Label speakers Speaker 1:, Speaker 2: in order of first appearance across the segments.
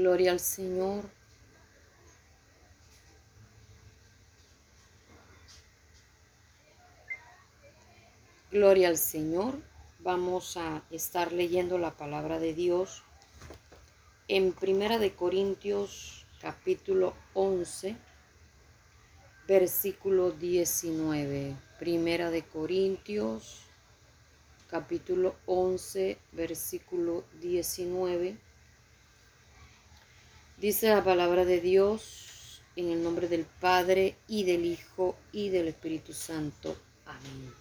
Speaker 1: Gloria al Señor. Gloria al Señor. Vamos a estar leyendo la palabra de Dios en Primera de Corintios capítulo 11 versículo 19. Primera de Corintios capítulo 11 versículo 19 Dice la palabra de Dios en el nombre del Padre y del Hijo y del Espíritu Santo. Amén.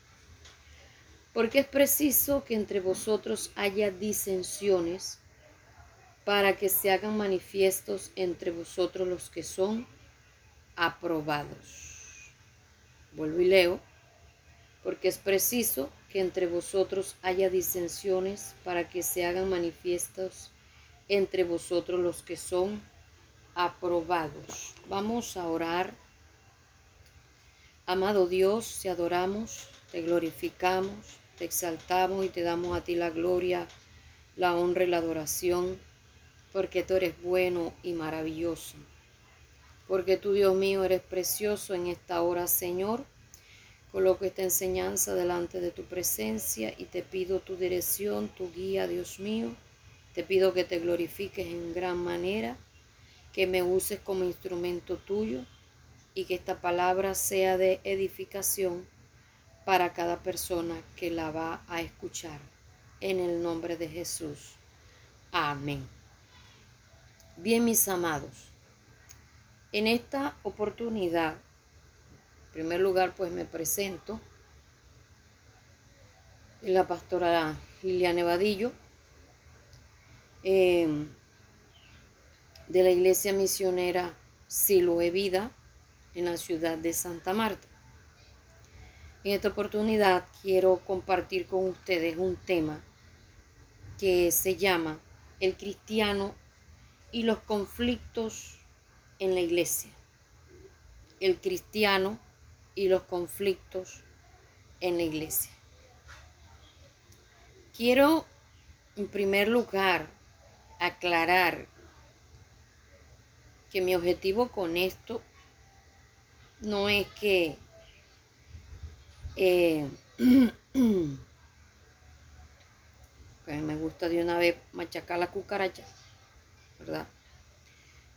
Speaker 1: Porque es preciso que entre vosotros haya disensiones para que se hagan manifiestos entre vosotros los que son aprobados. Vuelvo y leo. Porque es preciso que entre vosotros haya disensiones para que se hagan manifiestos entre vosotros los que son aprobados. Vamos a orar. Amado Dios, te adoramos, te glorificamos, te exaltamos y te damos a ti la gloria, la honra y la adoración, porque tú eres bueno y maravilloso. Porque tú, Dios mío, eres precioso en esta hora, Señor. Coloco esta enseñanza delante de tu presencia y te pido tu dirección, tu guía, Dios mío te pido que te glorifiques en gran manera, que me uses como instrumento tuyo y que esta palabra sea de edificación para cada persona que la va a escuchar. En el nombre de Jesús. Amén. Bien, mis amados, en esta oportunidad, en primer lugar, pues me presento. La pastora Liliana Evadillo, Em, de la iglesia misionera Siloe Vida en la ciudad de Santa Marta. En esta oportunidad quiero compartir con ustedes un tema que se llama el cristiano y los conflictos en la iglesia. El cristiano y los conflictos en la iglesia. Quiero, en primer lugar, aclarar que mi objetivo con esto no es que eh, me gusta de una vez machacar la cucaracha, ¿verdad?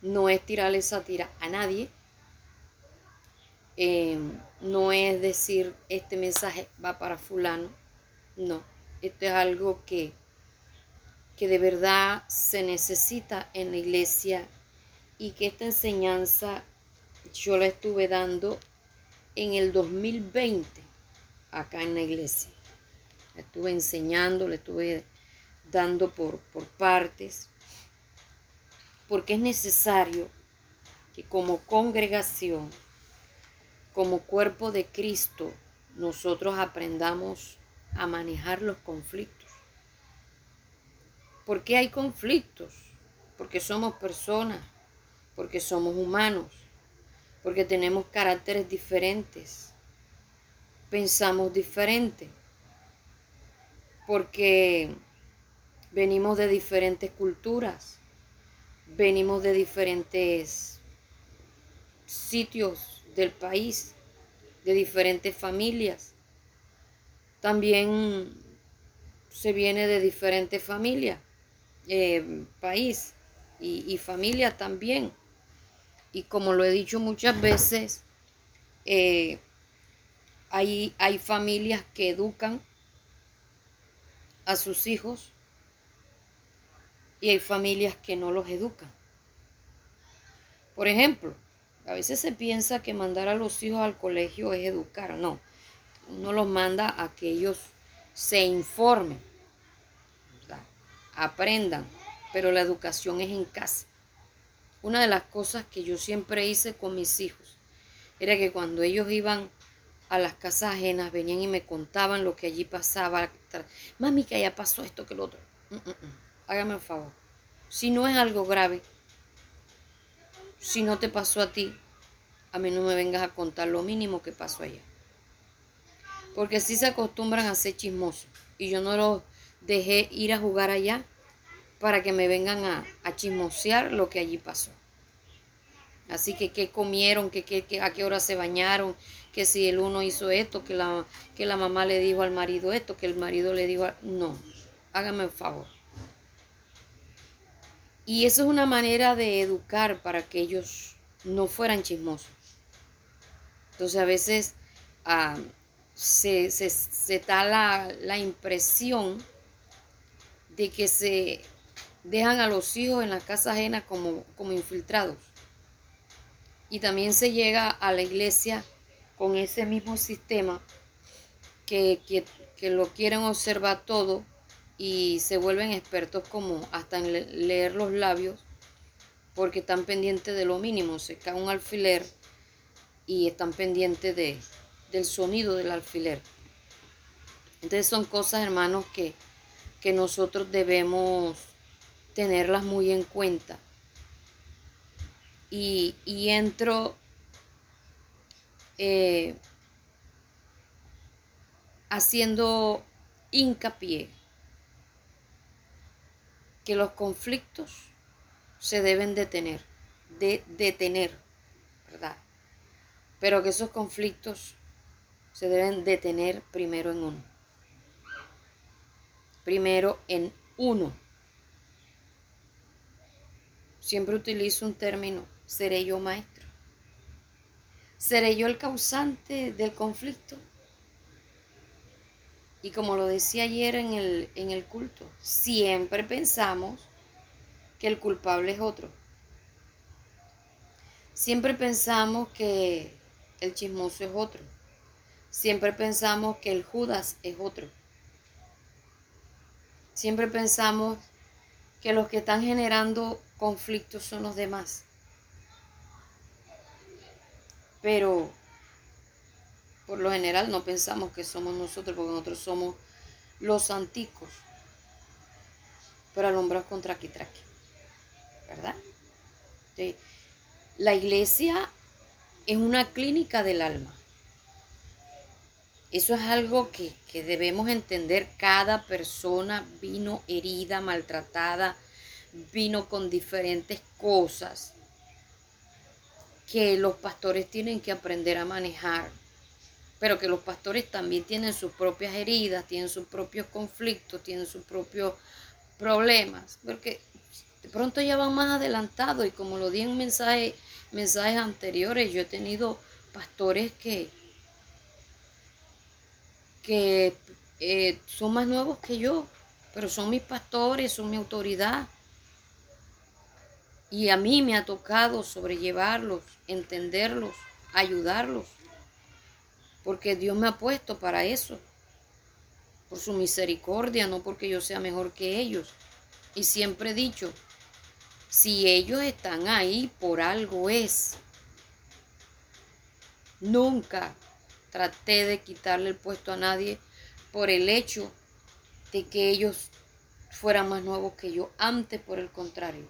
Speaker 1: No es tirarle esa tira a nadie. Eh, no es decir este mensaje va para fulano. No, esto es algo que que de verdad se necesita en la iglesia y que esta enseñanza yo la estuve dando en el 2020 acá en la iglesia. La estuve enseñando, la estuve dando por, por partes, porque es necesario que como congregación, como cuerpo de Cristo, nosotros aprendamos a manejar los conflictos ¿Por qué hay conflictos? Porque somos personas, porque somos humanos, porque tenemos caracteres diferentes, pensamos diferente, porque venimos de diferentes culturas, venimos de diferentes sitios del país, de diferentes familias. También se viene de diferentes familias. Eh, país y, familia también. Y como lo he dicho muchas veces, eh, hay, hay familias que educan a sus hijos y hay familias que no los educan. Por ejemplo, a veces se piensa que mandar a los hijos al colegio es educar. No, uno los manda a que ellos se informen aprendan, pero la educación es en casa. Una de las cosas que yo siempre hice con mis hijos era que cuando ellos iban a las casas ajenas, venían y me contaban lo que allí pasaba. Mami, que allá pasó esto, que lo otro. Mm, mm, mm. Hágame un favor. Si no es algo grave, si no te pasó a ti, a mí no me vengas a contar lo mínimo que pasó allá. Porque si se acostumbran a ser chismosos. Y yo no los dejé ir a jugar allá para que me vengan a, a chismosear lo que allí pasó. Así que qué comieron, que, a qué hora se bañaron, que si el uno hizo esto, que la, que la mamá le dijo al marido esto, que el marido le dijo... No, hágame un favor. Y eso es una manera de educar para que ellos no fueran chismosos. Entonces a veces ah, se, da la, la impresión de que se dejan a los hijos en la casa ajena como, como infiltrados. Y también se llega a la iglesia con ese mismo sistema que, que, lo quieren observar todo y se vuelven expertos como hasta en leer los labios porque están pendientes de lo mínimo. Se cae un alfiler y están pendientes de, del sonido del alfiler. Entonces son cosas, hermanos, que, que nosotros debemos tenerlas muy en cuenta. Y, entro eh, haciendo hincapié que los conflictos se deben detener, de detener, ¿verdad? Pero que esos conflictos se deben detener primero en uno primero en uno. Siempre utilizo un término, seré yo maestro. ¿Seré yo el causante del conflicto? Y como lo decía ayer en el, en el culto, siempre pensamos que el culpable es otro. Siempre pensamos que el chismoso es otro. Siempre pensamos que el Judas es otro. Siempre pensamos que los que están generando conflictos son los demás. Pero por lo general no pensamos que somos nosotros, porque nosotros somos los anticos. Pero alumbrados contra Kitraki. ¿Verdad? La iglesia es una clínica del alma. Eso es algo que, debemos entender. Cada persona vino herida, maltratada, vino con diferentes cosas que los pastores tienen que aprender a manejar. Pero que los pastores también tienen sus propias heridas, tienen sus propios conflictos, tienen sus propios problemas. Porque de pronto ya van más adelantados y como lo di en mensajes anteriores, yo he tenido pastores que, que eh, son más nuevos que yo, pero son mis pastores, son mi autoridad. Y a mí me ha tocado sobrellevarlos, entenderlos, ayudarlos, porque Dios me ha puesto para eso, por su misericordia, no porque yo sea mejor que ellos. Y siempre he dicho, si ellos están ahí, por algo es. Nunca traté de quitarle el puesto a nadie por el hecho de que ellos fueran más nuevos que yo. Antes, por el contrario.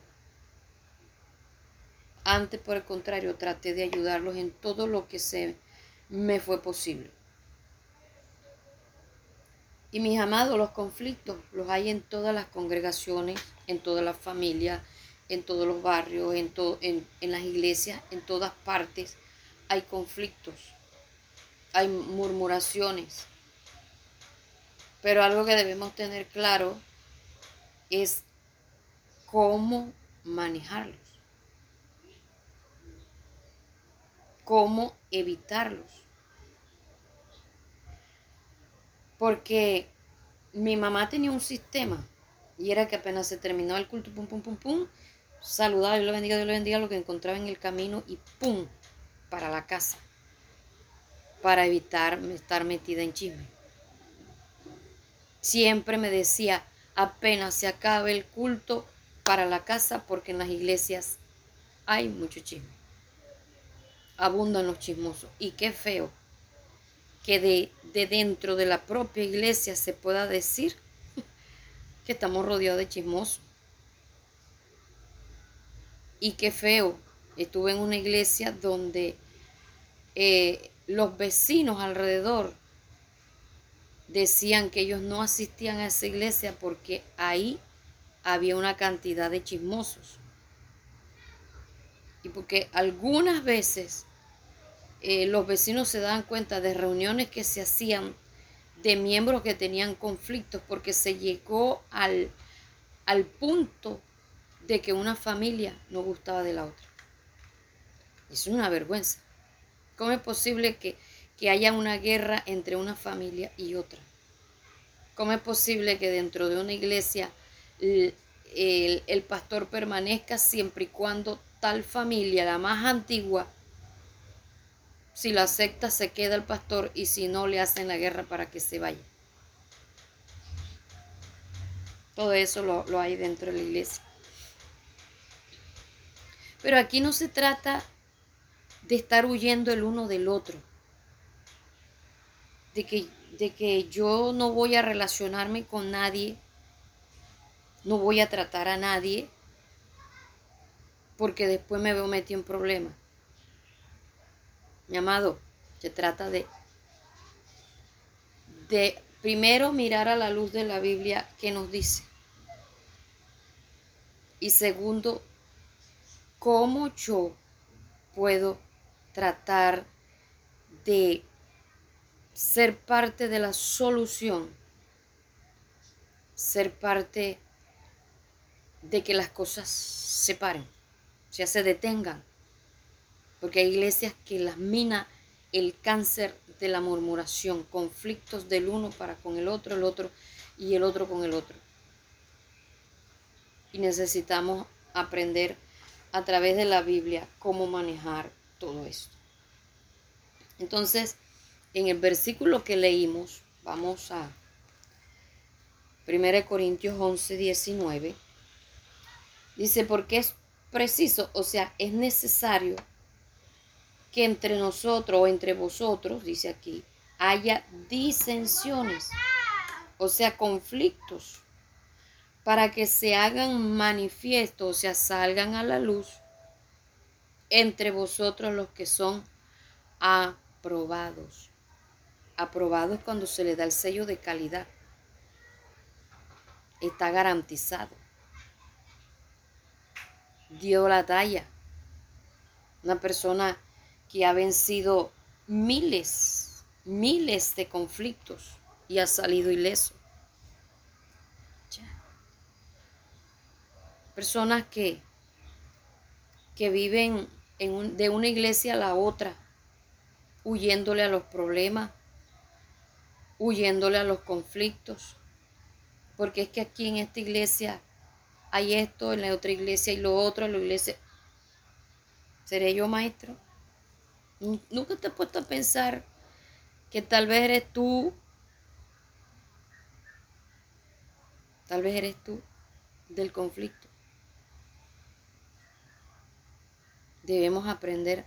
Speaker 1: Antes, por el contrario, traté de ayudarlos en todo lo que se me fue posible. Y mis amados, los conflictos los hay en todas las congregaciones, en todas las familias, en todos los barrios, en, en, en las iglesias, en todas partes hay conflictos hay murmuraciones. Pero algo que debemos tener claro es cómo manejarlos, cómo evitarlos. Porque mi mamá tenía un sistema y era que apenas se terminó el culto, pum, pum, pum, pum, saludaba, Dios lo bendiga, Dios lo bendiga, lo que encontraba en el camino y pum, para la casa para evitar estar metida en chisme. Siempre me decía, apenas se acabe el culto para la casa, porque en las iglesias hay mucho chisme. Abundan los chismosos. Y qué feo que de, de dentro de la propia iglesia se pueda decir que estamos rodeados de chismosos. Y qué feo. Estuve en una iglesia donde eh, los vecinos alrededor decían que ellos no asistían a esa iglesia porque ahí había una cantidad de chismosos. Y porque algunas veces eh, los vecinos se daban cuenta de reuniones que se hacían de miembros que tenían conflictos porque se llegó al, al punto de que una familia no gustaba de la otra. Es una vergüenza. ¿Cómo es posible que, que haya una guerra entre una familia y otra? ¿Cómo es posible que dentro de una iglesia el, el, pastor permanezca siempre y cuando tal familia, la más antigua, si la acepta se queda el pastor y si no le hacen la guerra para que se vaya? Todo eso lo, lo hay dentro de la iglesia. Pero aquí no se trata de estar huyendo el uno del otro. De que, de que yo no voy a relacionarme con nadie, no voy a tratar a nadie, porque después me veo metido en problemas. Mi amado, se trata de, de primero mirar a la luz de la Biblia que nos dice. Y segundo, cómo yo puedo tratar de ser parte de la solución, ser parte de que las cosas se paren, ya se detengan, porque hay iglesias que las mina el cáncer de la murmuración, conflictos del uno para con el otro, el otro y el otro con el otro. Y necesitamos aprender a través de la Biblia cómo manejar todo esto. Entonces, en el versículo que leímos, vamos a 1 Corintios 11, 19, dice, porque es preciso, o sea, es necesario que entre nosotros o entre vosotros, dice aquí, haya disensiones, o sea, conflictos para que se hagan manifiestos, o sea, salgan a la luz entre vosotros los que son aprobados. Aprobados cuando se le da el sello de calidad. Está garantizado. Dio la talla. Una persona que ha vencido miles, miles de conflictos y ha salido ileso. personas que, que viven de una iglesia a la otra, huyéndole a los problemas, huyéndole a los conflictos. Porque es que aquí en esta iglesia hay esto, en la otra iglesia y lo otro, en la iglesia. ¿Seré yo maestro? Nunca te he puesto a pensar que tal vez eres tú, tal vez eres tú del conflicto. Debemos aprender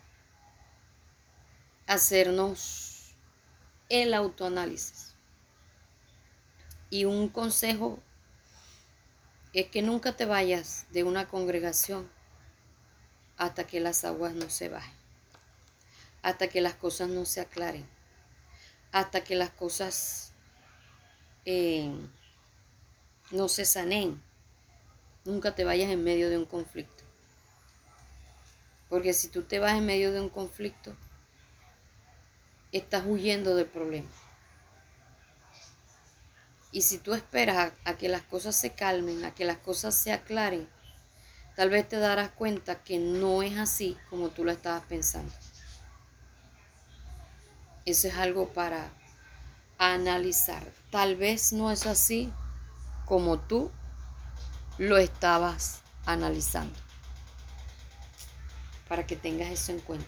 Speaker 1: a hacernos el autoanálisis. Y un consejo es que nunca te vayas de una congregación hasta que las aguas no se bajen, hasta que las cosas no se aclaren, hasta que las cosas eh, no se sanen. Nunca te vayas en medio de un conflicto. Porque si tú te vas en medio de un conflicto, estás huyendo del problema. Y si tú esperas a, que las cosas se calmen, a que las cosas se aclaren, tal vez te darás cuenta que no es así como tú lo estabas pensando. Eso es algo para analizar. Tal vez no es así como tú lo estabas analizando para que tengas eso en cuenta.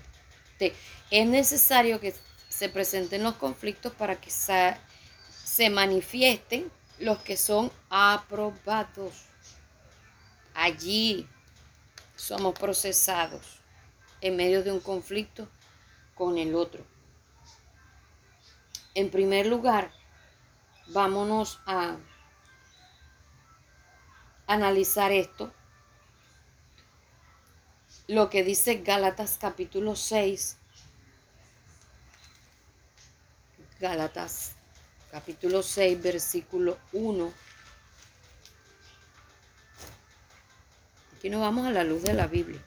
Speaker 1: es necesario que se presenten los conflictos para que se manifiesten los que son aprobados. Allí somos procesados en medio de un conflicto con el otro. En primer lugar, vámonos a analizar esto lo que dice Gálatas capítulo 6. Gálatas capítulo 6, versículo 1. Aquí nos vamos a la luz de la Biblia.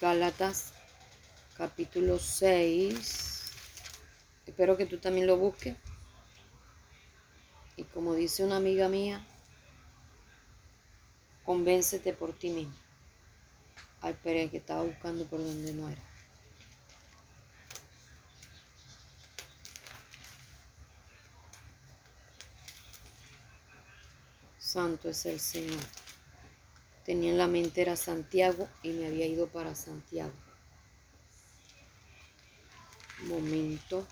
Speaker 1: Gálatas capítulo 6. Espero que tú también lo busques. Y como dice una amiga mía, convéncete por ti mismo. Ay, pero que estaba buscando por donde no era. Santo es el Señor. Tenía en la mente era Santiago y me había ido para Santiago. Momento.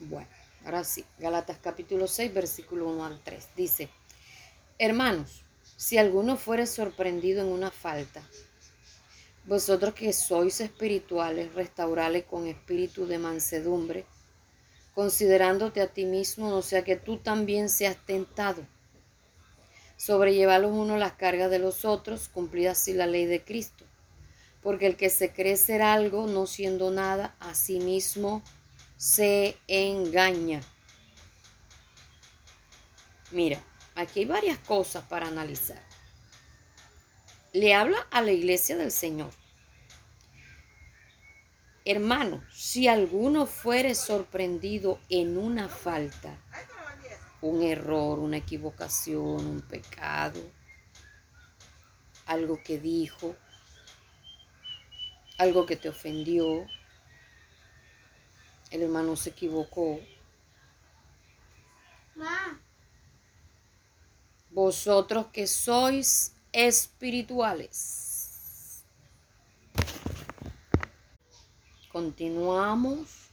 Speaker 1: Bueno, ahora sí. Galatas capítulo 6, versículo 1 al 3. Dice, hermanos, si alguno fuere sorprendido en una falta, vosotros que sois espirituales, restaurale con espíritu de mansedumbre considerándote a ti mismo, no sea que tú también seas tentado. Sobrellevar los unos las cargas de los otros, cumplir así la ley de Cristo. Porque el que se cree ser algo, no siendo nada, a sí mismo se engaña. Mira, aquí hay varias cosas para analizar. Le habla a la iglesia del Señor. Hermano, si alguno fuere sorprendido en una falta, un error, una equivocación, un pecado, algo que dijo, algo que te ofendió, el hermano se equivocó. Vosotros que sois espirituales Continuamos.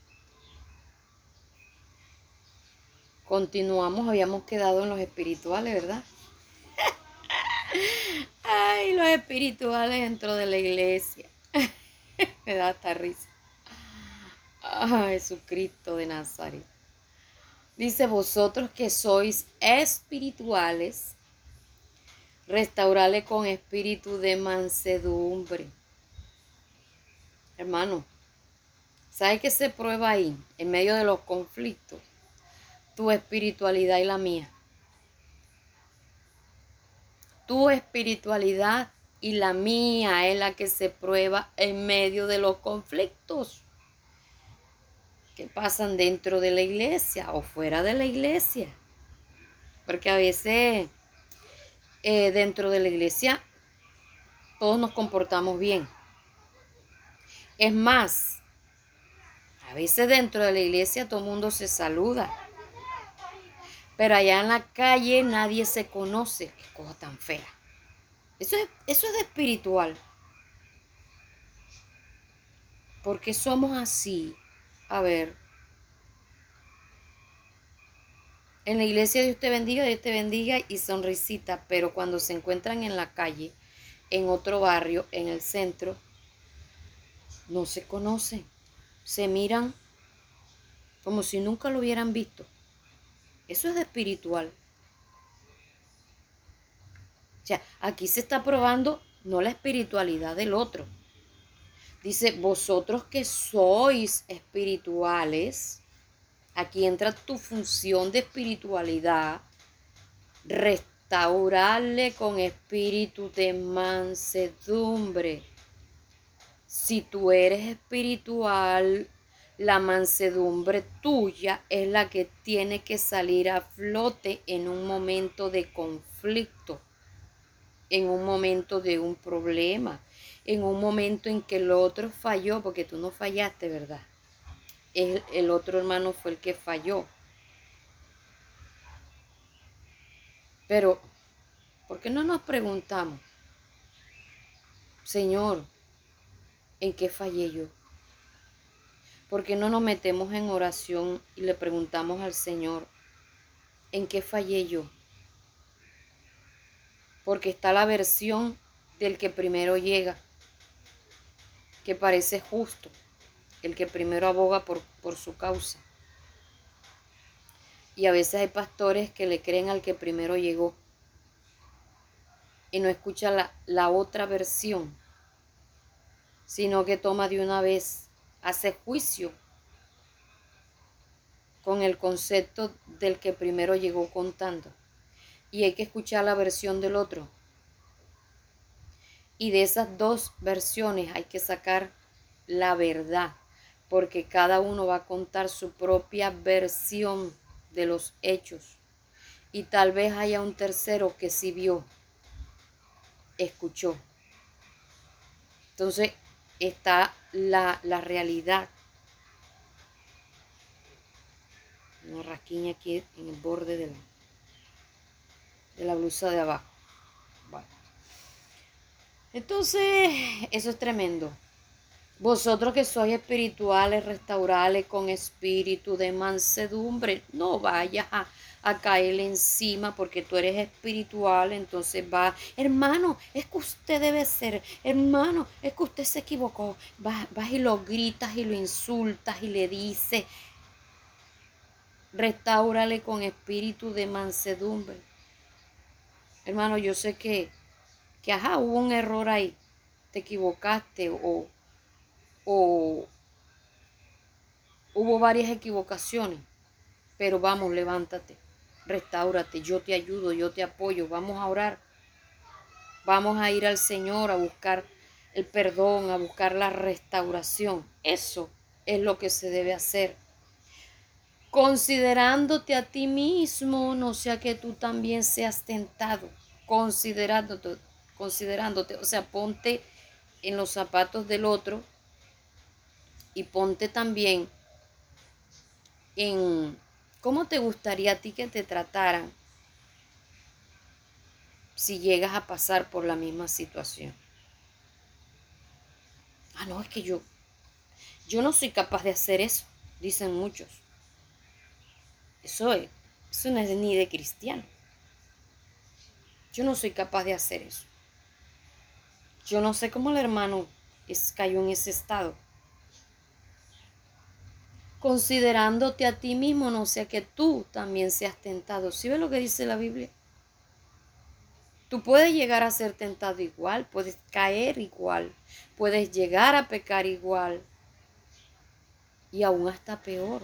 Speaker 1: Continuamos, habíamos quedado en los espirituales, ¿verdad? Ay, los espirituales dentro de la iglesia. Me da hasta risa. Ay, Jesucristo de Nazaret. Dice, vosotros que sois espirituales, restaurale con espíritu de mansedumbre. Hermano, ¿Sabes qué se prueba ahí, en medio de los conflictos? Tu espiritualidad y la mía. Tu espiritualidad y la mía es la que se prueba en medio de los conflictos pasan dentro de la iglesia o fuera de la iglesia. Porque a veces eh, dentro de la iglesia todos nos comportamos bien. Es más, a veces dentro de la iglesia todo el mundo se saluda. Pero allá en la calle nadie se conoce. Qué cosa tan fea. Eso es, eso es espiritual. ¿Por qué somos así? A ver. En la iglesia Dios te bendiga, Dios te bendiga y sonrisita, pero cuando se encuentran en la calle, en otro barrio, en el centro, no se conocen se miran como si nunca lo hubieran visto. Eso es espiritual. O sea, aquí se está probando no la espiritualidad del otro. Dice, vosotros que sois espirituales, aquí entra tu función de espiritualidad, restaurarle con espíritu de mansedumbre. Si tú eres espiritual, la mansedumbre tuya es la que tiene que salir a flote en un momento de conflicto, en un momento de un problema, en un momento en que el otro falló, porque tú no fallaste, ¿verdad? El, el otro hermano fue el que falló. Pero, ¿por qué no nos preguntamos, Señor, en qué fallé yo. Porque no nos metemos en oración y le preguntamos al Señor, ¿en qué fallé yo? Porque está la versión del que primero llega, que parece justo, el que primero aboga por, por su causa. Y a veces hay pastores que le creen al que primero llegó y no escucha la, la otra versión sino que toma de una vez, hace juicio con el concepto del que primero llegó contando. Y hay que escuchar la versión del otro. Y de esas dos versiones hay que sacar la verdad, porque cada uno va a contar su propia versión de los hechos. Y tal vez haya un tercero que sí vio, escuchó. Entonces está la, la realidad una rasquiña aquí en el borde de la, de la blusa de abajo. Entonces, eso es tremendo. Vosotros que sois espirituales, restaurales con espíritu de mansedumbre, no vayas a, caerle encima porque tú eres espiritual, entonces va, hermano, es que usted debe ser, hermano, es que usted se equivocó, vas, vas y lo gritas y lo insultas y le dices, Restáurale con espíritu de mansedumbre. Hermano, yo sé que, que ajá, hubo un error ahí. Te equivocaste o, o hubo varias equivocaciones. Pero vamos, levántate, restáurate, yo te ayudo, yo te apoyo, vamos a orar. Vamos a ir al Señor a buscar el perdón, a buscar la restauración. Eso es lo que se debe hacer considerándote a ti mismo, no sea que tú también seas tentado, considerándote, considerándote, o sea, ponte en los zapatos del otro y ponte también en cómo te gustaría a ti que te trataran si llegas a pasar por la misma situación. Ah, no, es que yo, yo no soy capaz de hacer eso, dicen muchos. Eso, es, eso no es ni de cristiano. Yo no soy capaz de hacer eso. Yo no sé cómo el hermano es, cayó en ese estado. Considerándote a ti mismo, no sea que tú también seas tentado. ¿Sí ves lo que dice la Biblia? Tú puedes llegar a ser tentado igual, puedes caer igual, puedes llegar a pecar igual y aún hasta peor.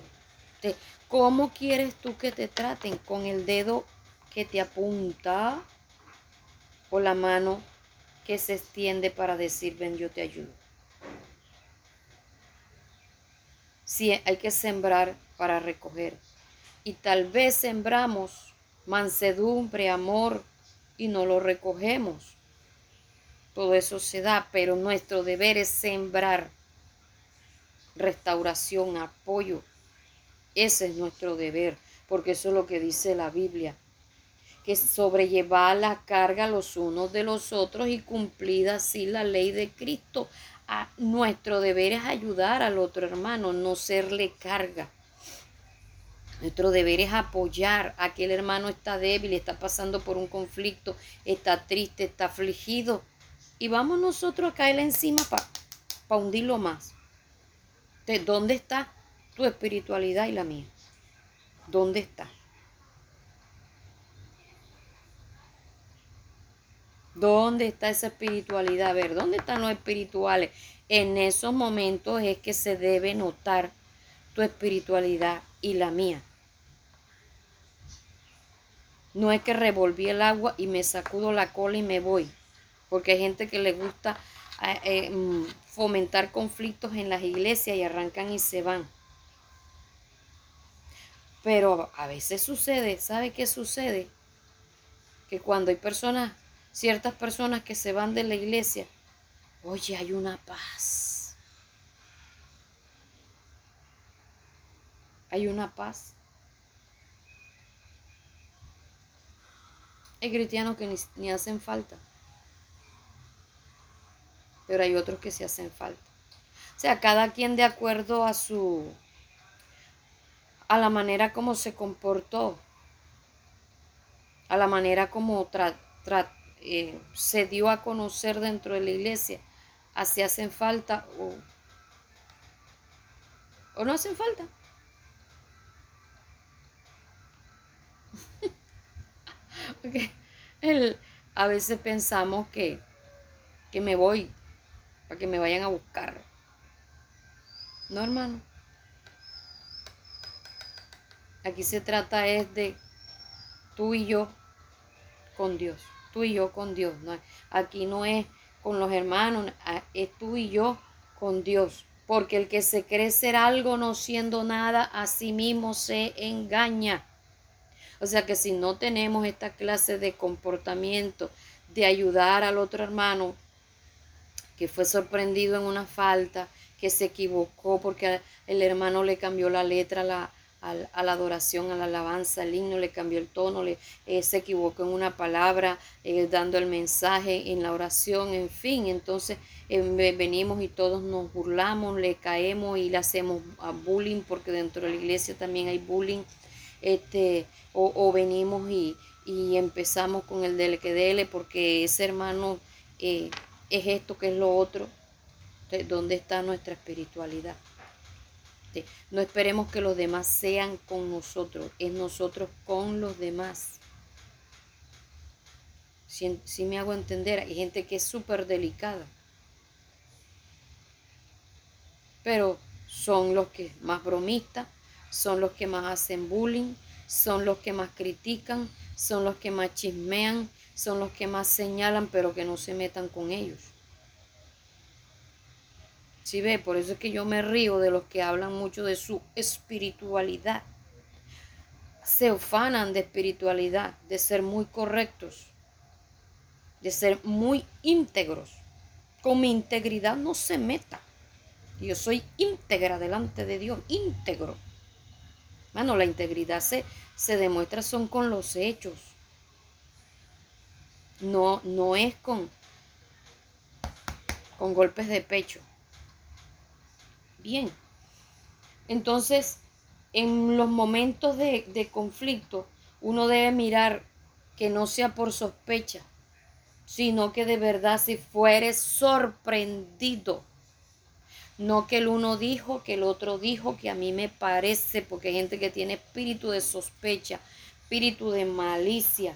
Speaker 1: ¿Cómo quieres tú que te traten? ¿Con el dedo que te apunta o la mano que se extiende para decir, ven, yo te ayudo? Sí, hay que sembrar para recoger. Y tal vez sembramos mansedumbre, amor, y no lo recogemos. Todo eso se da, pero nuestro deber es sembrar restauración, apoyo, ese es nuestro deber, porque eso es lo que dice la Biblia. Que sobrellevar la carga los unos de los otros y cumplir así la ley de Cristo. A nuestro deber es ayudar al otro hermano, no serle carga. Nuestro deber es apoyar a aquel hermano está débil, está pasando por un conflicto, está triste, está afligido. Y vamos nosotros a caerle encima para hundirlo más. ¿De dónde está? tu espiritualidad y la mía. ¿Dónde está? ¿Dónde está esa espiritualidad? A ver, ¿dónde están los espirituales? En esos momentos es que se debe notar tu espiritualidad y la mía. No es que revolví el agua y me sacudo la cola y me voy. Porque hay gente que le gusta eh, eh, mm, fomentar conflictos en las iglesias y arrancan y se van. Pero a veces sucede, ¿sabe qué sucede? Que cuando hay personas, ciertas personas que se van de la iglesia, oye, hay una paz. Hay una paz. Hay cristianos que ni, ni hacen falta. Pero hay otros que se hacen falta. O sea, cada quien de acuerdo a su a la manera como se comportó, a la manera como eh, se dio a conocer dentro de la iglesia, así hacen falta o, o no hacen falta. a veces pensamos que, que me voy para que me vayan a buscar. No, hermano. Aquí se trata es de tú y yo con Dios. Tú y yo con Dios. aquí no es con los hermanos, es tú y yo con Dios. Porque el que se cree ser algo no siendo nada, a sí mismo se engaña. O sea que si no tenemos esta clase de comportamiento, de ayudar al otro hermano que fue sorprendido en una falta, que se equivocó porque el hermano le cambió la letra la, a, la adoración, a la alabanza, al himno, le cambió el tono, le, eh, se equivocó en una palabra, eh, dando el mensaje en la oración, en fin. Entonces eh, venimos y todos nos burlamos, le caemos y le hacemos bullying, porque dentro de la iglesia también hay bullying. Este, o, venimos y, y, empezamos con el dele que dele, porque ese hermano es esto, que es lo otro. ¿Dónde está nuestra espiritualidad? No esperemos que los demás sean con nosotros, es nosotros con los demás. Si, me hago entender, hay gente que es súper delicada. Pero son los que más bromistas, son los que más hacen bullying, son los que más critican, son los que más chismean, son los que más señalan, pero que no se metan con ellos. Si ve, por eso es que yo me río de los que hablan mucho de su espiritualidad. Se ufanan de espiritualidad, de ser muy correctos, de ser muy íntegros. Con mi integridad no se meta. Yo soy íntegra delante de Dios, íntegro. Bueno, la integridad se, se demuestra son con los hechos. No, no es con, con golpes de pecho bien. Entonces, en los momentos de, conflicto, uno debe mirar que no sea por sospecha, sino que de verdad si fuere sorprendido. No que el uno dijo, que el otro dijo, que a mí me parece, porque hay gente que tiene espíritu de sospecha, espíritu de malicia.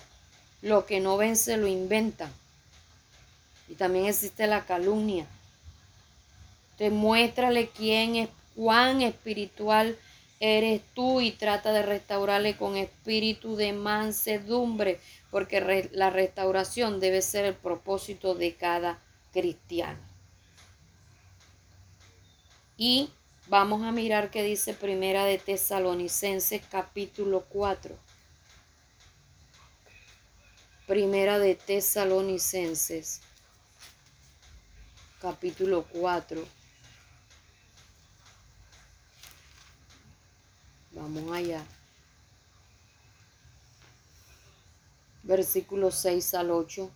Speaker 1: Lo que no vence lo inventa. Y también existe la calumnia. Demuéstrale quién es, cuán espiritual eres tú y trata de restaurarle con espíritu de mansedumbre, porque la restauración debe ser el propósito de cada cristiano. Y vamos a mirar qué dice Primera de Tesalonicenses capítulo 4. Primera de Tesalonicenses capítulo 4 Vamos allá. Versículo 6 al 8.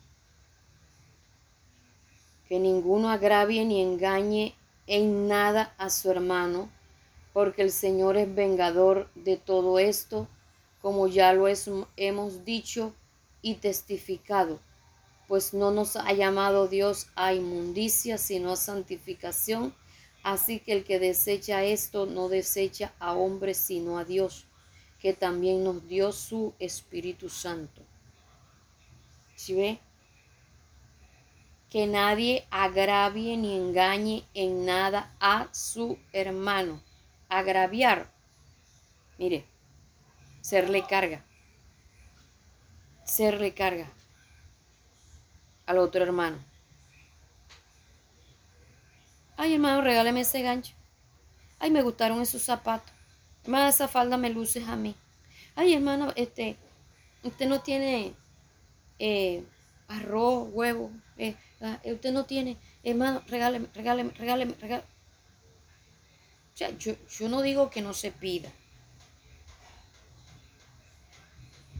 Speaker 1: Que ninguno agravie ni engañe en nada a su hermano, porque el Señor es vengador de todo esto, como ya lo hemos dicho y testificado, pues no nos ha llamado Dios a inmundicia, sino a santificación Así que el que desecha esto no desecha a hombres sino a Dios, que también nos dio su Espíritu Santo. ¿Sí ve? Que nadie agravie ni engañe en nada a su hermano. Agraviar. Mire, serle carga. Serle carga al otro hermano. Ay, hermano, regáleme ese gancho. Ay, me gustaron esos zapatos. Hermano, esa falda me luces a mí. Ay, hermano, este, usted no tiene eh, arroz, huevo. Eh, ah, usted no tiene, hermano, regáleme, regáleme, regáleme, regáleme. O sea, yo, yo no digo que no se pida.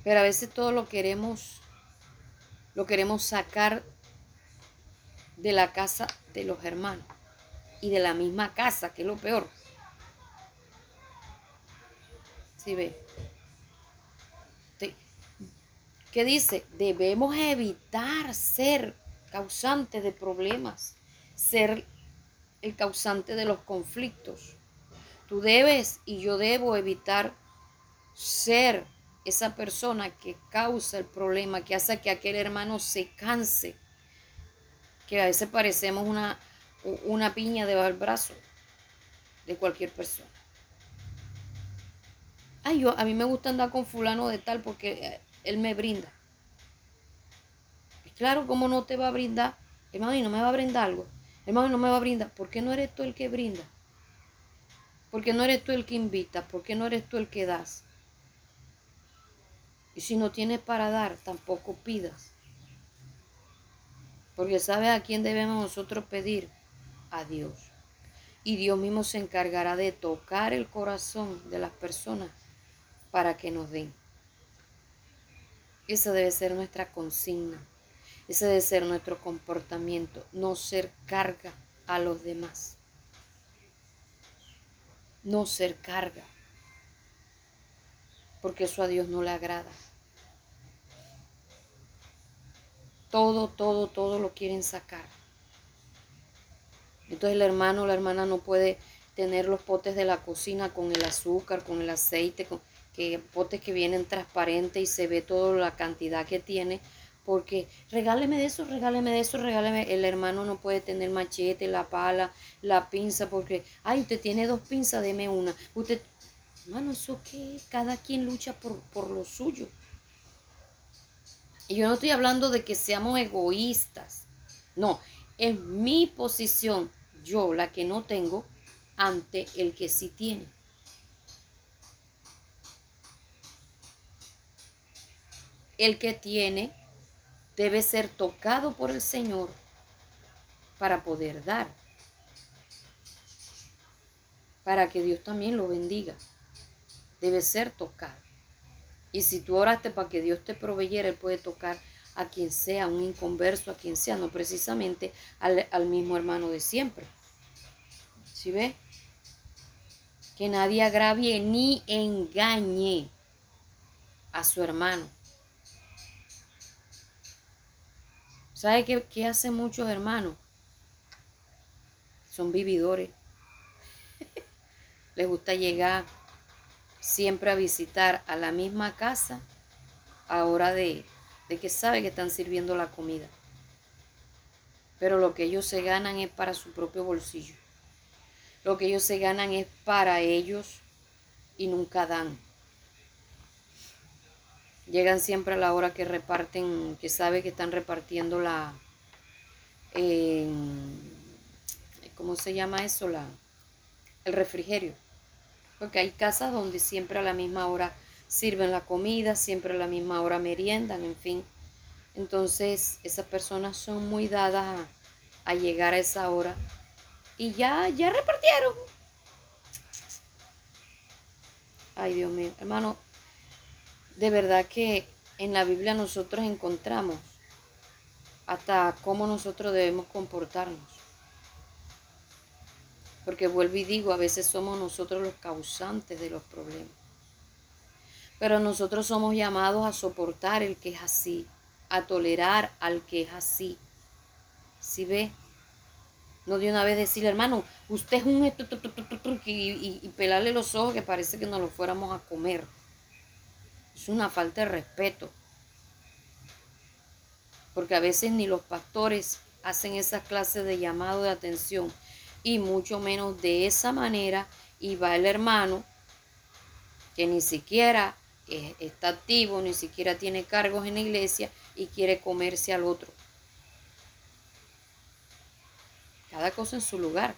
Speaker 1: Pero a veces todo lo queremos, lo queremos sacar de la casa de los hermanos y de la misma casa, que es lo peor. ¿Sí ve? ¿Qué dice? Debemos evitar ser causante de problemas, ser el causante de los conflictos. Tú debes y yo debo evitar ser esa persona que causa el problema, que hace que aquel hermano se canse, que a veces parecemos una, una piña debajo del brazo de cualquier persona. Ay, yo, a mí me gusta andar con fulano de tal porque eh, él me brinda. claro, ¿cómo no te va a brindar? Hermano, y no me va a brindar algo. Hermano, no me va a brindar. ¿Por qué no eres tú el que brinda? ¿Por qué no eres tú el que invita? ¿Por qué no eres tú el que das? Y si no tienes para dar, tampoco pidas. Porque ¿sabes a quién debemos nosotros pedir? A Dios. Y Dios mismo se encargará de tocar el corazón de las personas para que nos den. Esa debe ser nuestra consigna. Ese debe ser nuestro comportamiento. No ser carga a los demás. No ser carga. Porque eso a Dios no le agrada. todo, todo, todo lo quieren sacar. Entonces el hermano o la hermana no puede tener los potes de la cocina con el azúcar, con el aceite, con que potes que vienen transparentes y se ve toda la cantidad que tiene, porque regáleme de eso, regáleme de eso, regáleme. El hermano no puede tener machete, la pala, la pinza, porque, ay, usted tiene dos pinzas, deme una. Usted, hermano, eso que cada quien lucha por, por lo suyo. Y yo no estoy hablando de que seamos egoístas. No, es mi posición, yo la que no tengo, ante el que sí tiene. El que tiene debe ser tocado por el Señor para poder dar. Para que Dios también lo bendiga. Debe ser tocado. Y si tú oraste para que Dios te proveyera, Él puede tocar a quien sea, un inconverso, a quien sea, no precisamente al, mismo hermano de siempre. ¿Sí ve? Que nadie agravie ni engañe a su hermano. ¿Sabe qué, qué hacen muchos hermanos? Son vividores. Les gusta llegar siempre a visitar a la misma casa a hora de, de que sabe que están sirviendo la comida. Pero lo que ellos se ganan es para su propio bolsillo. Lo que ellos se ganan es para ellos y nunca dan. Llegan siempre a la hora que reparten, que sabe que están repartiendo la, ¿cómo se llama eso? La, el refrigerio porque hay casas donde siempre a la misma hora sirven la comida, siempre a la misma hora meriendan, en fin. Entonces esas personas son muy dadas a, llegar a esa hora y ya, ya repartieron. Ay, Dios mío, hermano, de verdad que en la Biblia nosotros encontramos hasta cómo nosotros debemos comportarnos. Porque vuelvo y digo, a veces somos nosotros los causantes de los problemas. Pero nosotros somos llamados a soportar el que es así, a tolerar al que es así. ¿Sí ve? No de una vez decirle, hermano, usted es un y, y, y pelarle los ojos que parece que nos lo fuéramos a comer. Es una falta de respeto. Porque a veces ni los pastores hacen esa clase de llamado de atención y mucho menos de esa manera y va el hermano que ni siquiera está activo, ni siquiera tiene cargos en la iglesia y quiere comerse al otro. Cada cosa en su lugar.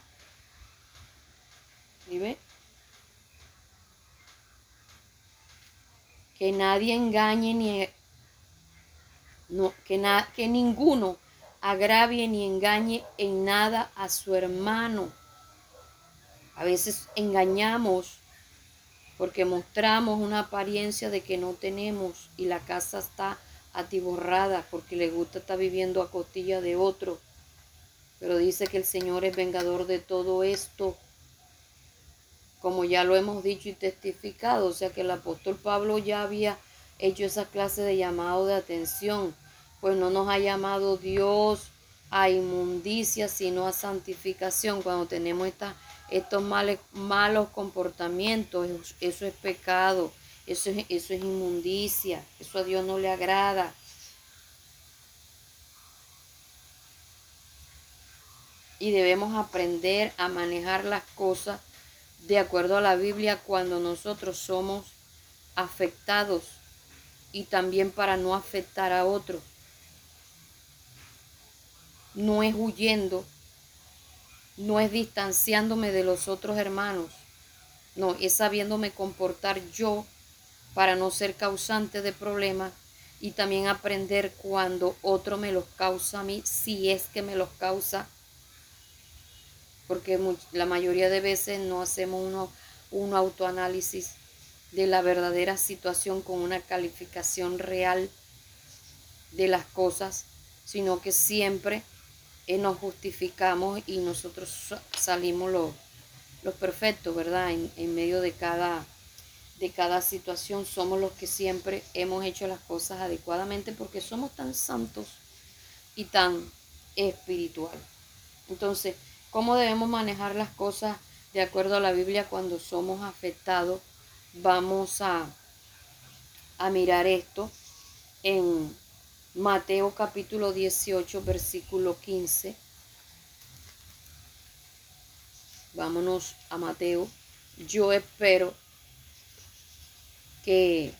Speaker 1: ¿Y ve? Que nadie engañe ni no, que, que ninguno agravie ni engañe en nada a su hermano. A veces engañamos porque mostramos una apariencia de que no tenemos y la casa está atiborrada porque le gusta estar viviendo a costilla de otro. Pero dice que el Señor es vengador de todo esto, como ya lo hemos dicho y testificado. O sea que el apóstol Pablo ya había hecho esa clase de llamado de atención pues no nos ha llamado Dios a inmundicia, sino a santificación. Cuando tenemos estos malos comportamientos, eso es pecado, eso es, eso es inmundicia, eso a Dios no le agrada. y debemos aprender a manejar las cosas de acuerdo a la Biblia cuando nosotros somos afectados y también para no afectar a otros. No es huyendo, no es distanciándome de los otros hermanos, no, es sabiéndome comportar yo para no ser causante de problemas y también aprender cuando otro me los causa a mí, si es que me los causa, porque la mayoría de veces no hacemos uno, un autoanálisis de la verdadera situación con una calificación real de las cosas, sino que siempre eh, nos justificamos y nosotros salimos los, los perfectos, ¿verdad? En, en medio de cada de cada situación, somos los que siempre hemos hecho las cosas adecuadamente porque somos tan santos y tan espiritual. Entonces, ¿cómo debemos manejar las cosas de acuerdo a la Biblia cuando somos afectados? Vamos a, a mirar esto en Mateo capítulo 18, versículo 15. Vámonos a Mateo. Yo espero que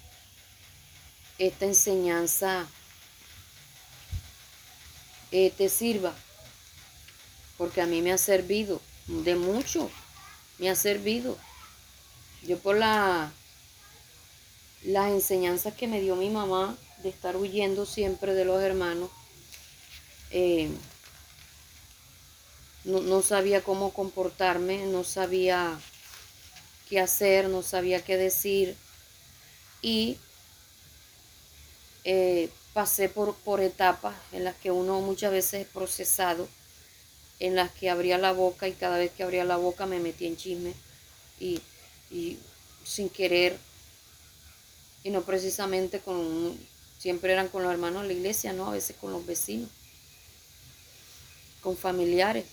Speaker 1: esta enseñanza eh, te sirva, porque a mí me ha servido de mucho, me ha servido. Yo por la, las enseñanzas que me dio mi mamá de estar huyendo siempre de los hermanos, eh, no, no sabía cómo comportarme, no sabía qué hacer, no sabía qué decir. Y eh, pasé por, por etapas en las que uno muchas veces es procesado, en las que abría la boca y cada vez que abría la boca me metía en chisme y, y sin querer, y no precisamente con, siempre eran con los hermanos de la iglesia, no, a veces con los vecinos, con familiares.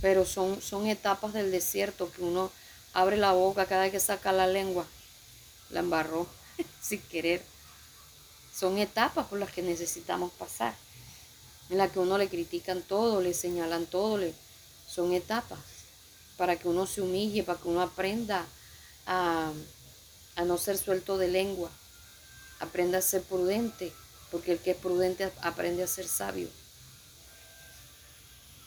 Speaker 1: Pero son, son etapas del desierto que uno abre la boca cada vez que saca la lengua la embarró sin querer. Son etapas por las que necesitamos pasar, en las que uno le critican todo, le señalan todo, le, son etapas para que uno se humille, para que uno aprenda a, a no ser suelto de lengua, aprenda a ser prudente, porque el que es prudente aprende a ser sabio.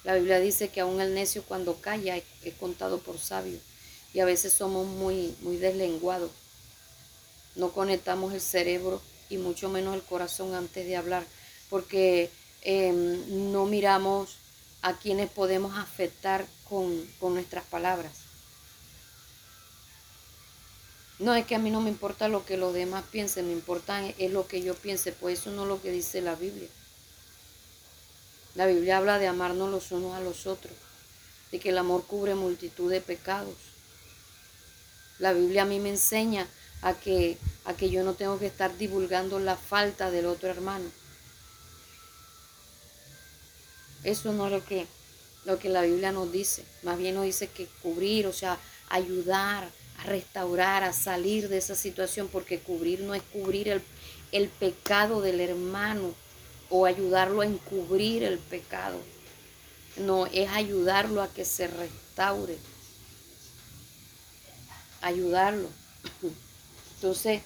Speaker 1: La Biblia dice que aún el necio cuando calla es contado por sabio y a veces somos muy, muy deslenguados no conectamos el cerebro y mucho menos el corazón antes de hablar, porque em, no miramos a quienes podemos afectar con, con nuestras palabras. No es que a mí no me importa lo que los demás piensen, me importa es lo que yo piense, pues eso no es lo que dice la Biblia. La Biblia habla de amarnos los unos a los otros, de que el amor cubre multitud de pecados. La Biblia a mí me enseña a que, a que yo no tengo que estar divulgando la falta del otro hermano. Eso no es lo que, lo que la Biblia nos dice. Más bien nos dice que cubrir, o sea, ayudar, restaurar, a salir de esa situación, porque cubrir no es cubrir el, el pecado del hermano o ayudarlo a encubrir el pecado. No, es ayudarlo a que se restaure. Ayudarlo. Entonces,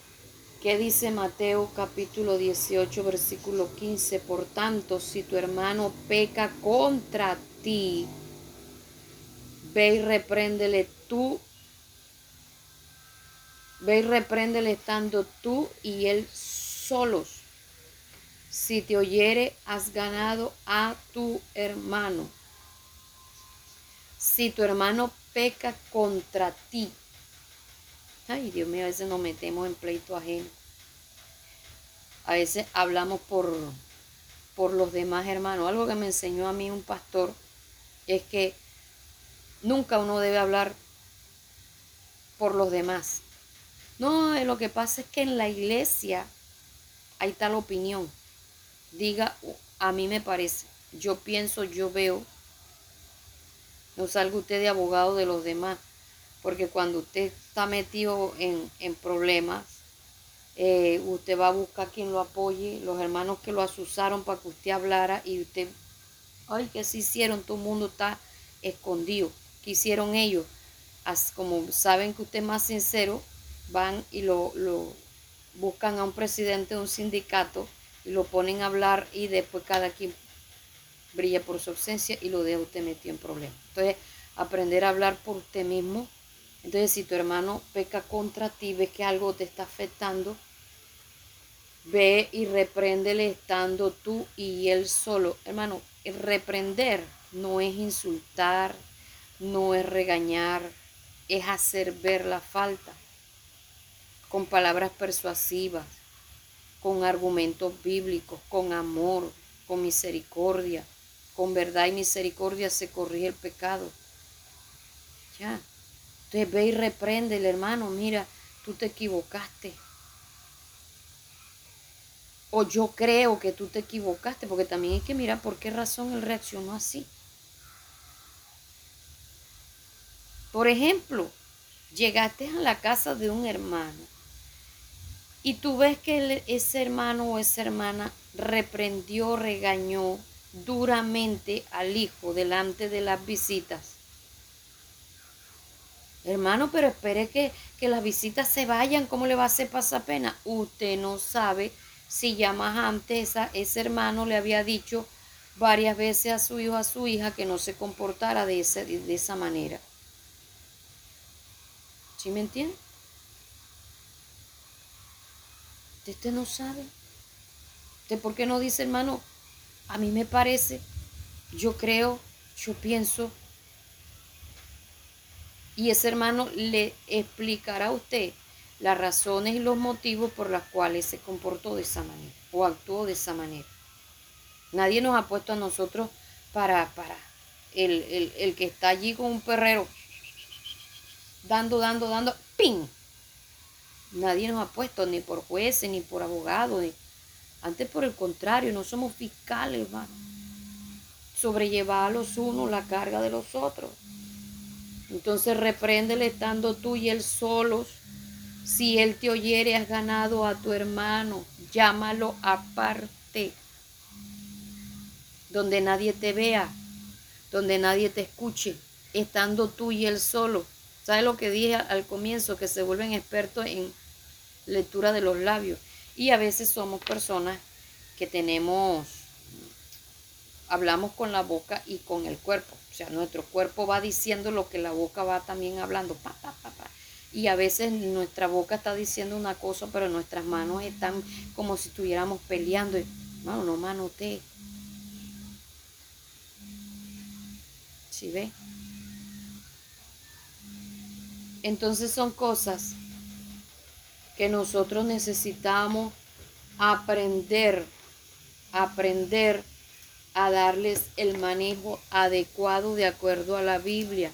Speaker 1: ¿qué dice Mateo capítulo 18, versículo 15? Por tanto, si tu hermano peca contra ti, ve y repréndele tú, ve y repréndele estando tú y él solos. Si te oyere, has ganado a tu hermano. Si tu hermano peca contra ti, Ay, Dios mío, a veces nos metemos en pleito ajeno. A veces hablamos por, por los demás hermanos. Algo que me enseñó a mí un pastor es que nunca uno debe hablar por los demás. No, eh, lo que pasa es que en la iglesia hay tal opinión. Diga, a mí me parece, yo pienso, yo veo. No salga usted de abogado de los demás porque cuando usted está metido en, problemas, eh, usted va a buscar quien lo apoye, los hermanos que lo asusaron para que usted hablara y usted Ay, que se hicieron, todo el mundo está escondido. ¿Qué hicieron ellos? como saben que usted es más sincero, van y lo, lo buscan a un presidente de un sindicato y lo ponen a hablar y después cada quien brilla por su ausencia y lo deja usted metido en problemas. Entonces, aprender a hablar por usted mismo. Entonces, si tu hermano peca contra ti, ves que algo te está afectando, ve y repréndele estando tú y él solo. Hermano, reprender no es insultar, no es regañar, es hacer ver la falta con palabras persuasivas, con argumentos bíblicos, con amor, con misericordia. Con verdad y misericordia se corrige el pecado. Ya. Entonces ve y reprende el hermano, mira, tú te equivocaste. O yo creo que tú te equivocaste, porque también hay que mirar por qué razón él reaccionó así. Por ejemplo, llegaste a la casa de un hermano y tú ves que ese hermano o esa hermana reprendió, regañó duramente al hijo delante de las visitas. Hermano, pero espere que, que las visitas se vayan, ¿cómo le va a hacer pasar pena? Usted no sabe si ya más antes ese hermano le había dicho varias veces a su hijo, a su hija, que no se comportara de, de esa manera. ¿Sí me entiende? Usted no sabe. ¿Usted por qué no dice, hermano? A mí me parece, yo creo, yo pienso. Y ese hermano le explicará a usted las razones y los motivos por los cuales se comportó de esa manera o actuó de esa manera. Nadie nos ha puesto a nosotros para, para el, el, el que está allí con un perrero dando, dando, dando, ¡ping! Nadie nos ha puesto ni por jueces, ni por abogados. Antes, por el contrario, no somos fiscales, hermano. Sobrellevar a los unos la carga de los otros. Entonces, repréndele estando tú y él solos. Si él te oyere, has ganado a tu hermano. Llámalo aparte. Donde nadie te vea. Donde nadie te escuche. Estando tú y él solo ¿Sabes lo que dije al comienzo? Que se vuelven expertos en lectura de los labios. Y a veces somos personas que tenemos, hablamos con la boca y con el cuerpo. O sea, nuestro cuerpo va diciendo lo que la boca va también hablando. Pa, pa, pa, y a veces nuestra boca está diciendo una cosa, pero nuestras manos están como si estuviéramos peleando. Mano, no manote. ¿Sí ve? Entonces son cosas que nosotros necesitamos aprender, aprender a darles el manejo adecuado de acuerdo a la Biblia.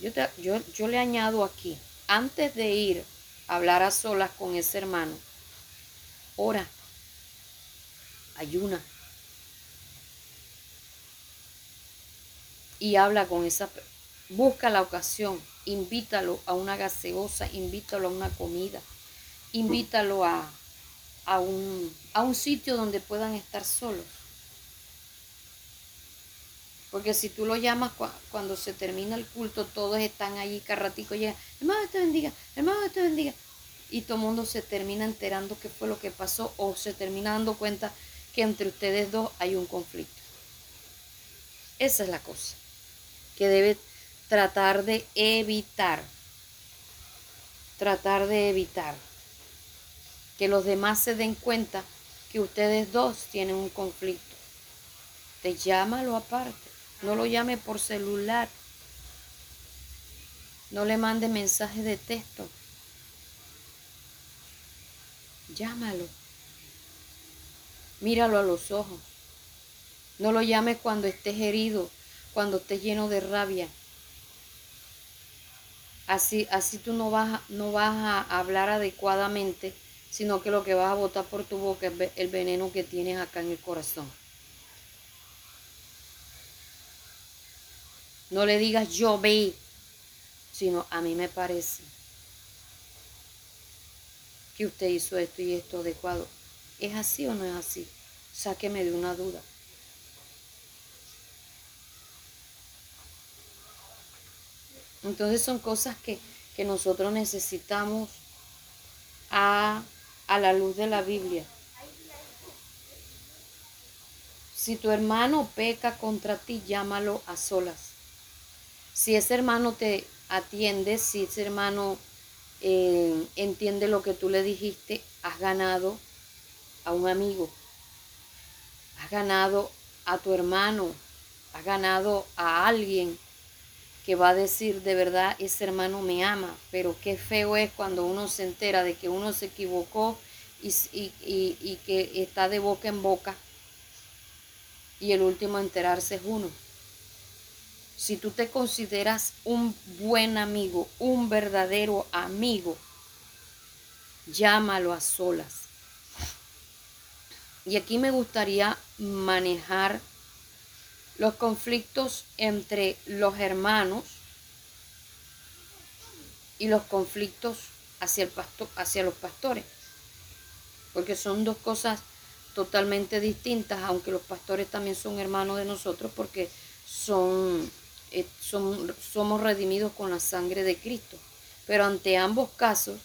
Speaker 1: Yo, yo, yo le añado aquí, antes de ir a hablar a solas con ese hermano, ora, ayuna y habla con esa Busca la ocasión, invítalo a una gaseosa, invítalo a una comida, invítalo a, a, un, a un sitio donde puedan estar solos. Porque si tú lo llamas cuando se termina el culto, todos están allí, carratico llega, hermano te bendiga, hermano te bendiga. Y todo el mundo se termina enterando qué fue lo que pasó o se termina dando cuenta que entre ustedes dos hay un conflicto. Esa es la cosa que debe tratar de evitar, tratar de evitar que los demás se den cuenta que ustedes dos tienen un conflicto. Te llámalo aparte, no lo llame por celular, no le mande mensajes de texto. Llámalo. Míralo a los ojos. No lo llames cuando estés herido, cuando estés lleno de rabia. Así, así tú no vas, no vas a hablar adecuadamente, sino que lo que vas a botar por tu boca es el veneno que tienes acá en el corazón. No le digas yo vi, sino a mí me parece que usted hizo esto y esto adecuado. ¿Es así o no es así? Sáqueme de una duda. Entonces son cosas que, que nosotros necesitamos a, a la luz de la Biblia. Si tu hermano peca contra ti, llámalo a solas. Si ese hermano te atiende, si ese hermano eh, entiende lo que tú le dijiste, has ganado a un amigo, has ganado a tu hermano, has ganado a alguien que va a decir de verdad, ese hermano me ama, pero qué feo es cuando uno se entera de que uno se equivocó y, y que está de boca en boca y el último a enterarse es uno. Si tú te consideras un buen amigo, un verdadero amigo, llámalo a solas. Y aquí me gustaría manejar los conflictos entre los hermanos y los conflictos hacia, el hacia los pastores. Porque son dos cosas totalmente distintas, aunque los pastores también son hermanos de nosotros porque son, eh, son, somos redimidos con la sangre de Cristo. Pero ante ambos casos,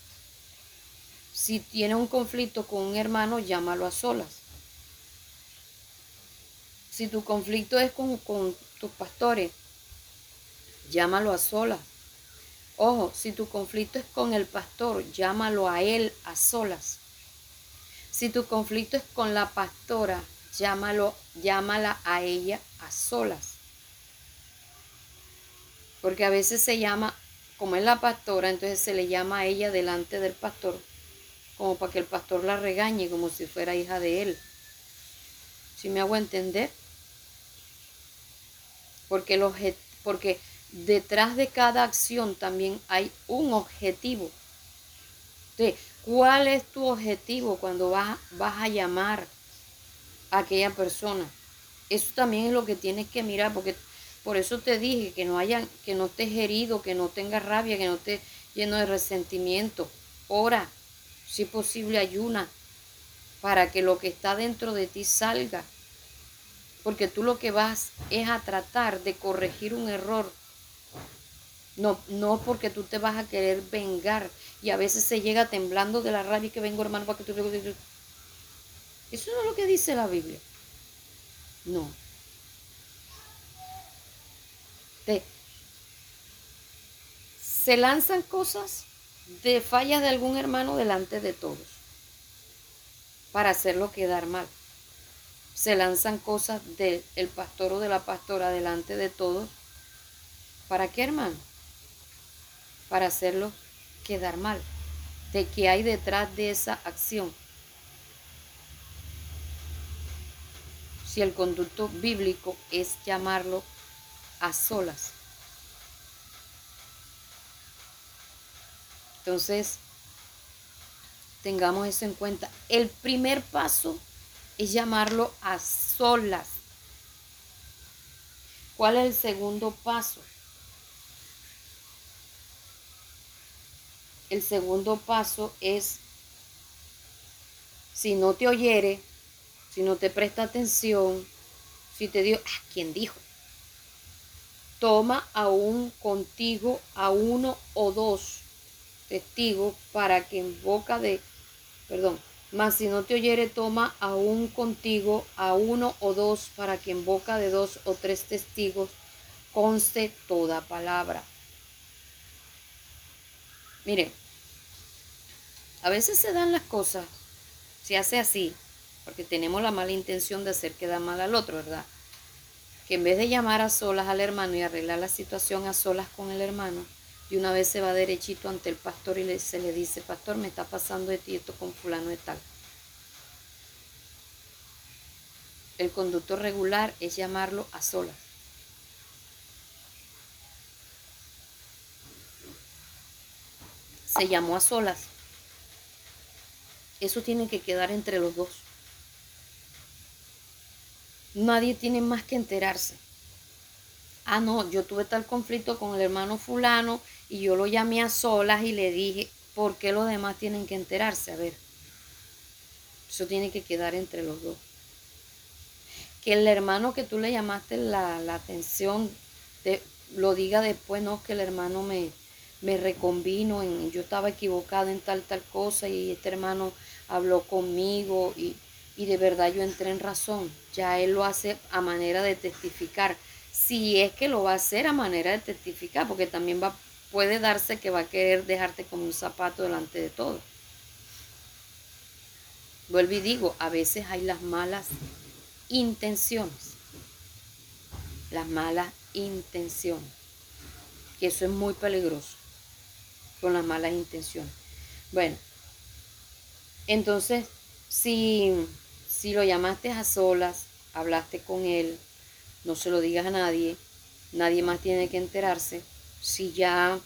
Speaker 1: si tiene un conflicto con un hermano, llámalo a solas. Si tu conflicto es con, con tus pastores, llámalo a solas. Ojo, si tu conflicto es con el pastor, llámalo a él a solas. Si tu conflicto es con la pastora, llámalo, llámala a ella a solas. Porque a veces se llama, como es la pastora, entonces se le llama a ella delante del pastor, como para que el pastor la regañe como si fuera hija de él. ¿Sí me hago entender? Porque, el porque detrás de cada acción también hay un objetivo. Entonces, ¿Cuál es tu objetivo cuando vas, vas a llamar a aquella persona? Eso también es lo que tienes que mirar, porque por eso te dije que no haya, que no estés herido, que no tengas rabia, que no estés lleno de resentimiento. Ora, si posible, ayuna para que lo que está dentro de ti salga. Porque tú lo que vas es a tratar de corregir un error no, no porque tú te vas a querer vengar. Y a veces se llega temblando de la rabia que vengo, hermano, para que tú... Eso no es lo que dice la Biblia. No. se lanzan cosas de fallas de algún hermano delante de todos para hacerlo quedar mal. Se lanzan cosas del pastor o de la pastora delante de todos. ¿Para qué, hermano? para hacerlo quedar mal, de qué hay detrás de esa acción. Si el conducto bíblico es llamarlo a solas. Entonces, tengamos eso en cuenta. El primer paso es llamarlo a solas. ¿Cuál es el segundo paso? el segundo paso es, si no te oyere, si no te presta atención, si te dio, ah, ¿quién dijo? Toma aún contigo a uno o dos testigos para que en boca de, perdón, mas si no te oyere, toma aún contigo a uno o dos para que en boca de dos o tres testigos conste toda palabra. Miren, a veces se dan las cosas, se hace así, porque tenemos la mala intención de hacer quedar mal al otro, ¿verdad? Que en vez de llamar a solas al hermano y arreglar la situación a solas con el hermano, y una vez se va derechito ante el pastor y se le dice, pastor, me está pasando de ti esto con fulano de tal. El conducto regular es llamarlo a solas. Se llamó a solas eso tiene que quedar entre los dos. Nadie tiene más que enterarse. Ah, no, yo tuve tal conflicto con el hermano fulano y yo lo llamé a solas y le dije, ¿por qué los demás tienen que enterarse? A ver, eso tiene que quedar entre los dos. Que el hermano que tú le llamaste la, la atención lo diga después, no, que el hermano me, me reconvino, en, yo estaba equivocada en tal, tal cosa y este hermano habló conmigo y, y de verdad yo entré en razón. Ya él lo hace a manera de testificar. Si es que lo va a hacer a manera de testificar, porque también va, puede darse que va a querer dejarte como un zapato delante de todo. Vuelvo y digo, a veces hay las malas intenciones. Las malas intenciones. Que eso es muy peligroso. Con las malas intenciones. Bueno, entonces, si, si lo llamaste a solas, hablaste con él, no se lo digas a nadie, nadie más tiene que enterarse. Si ya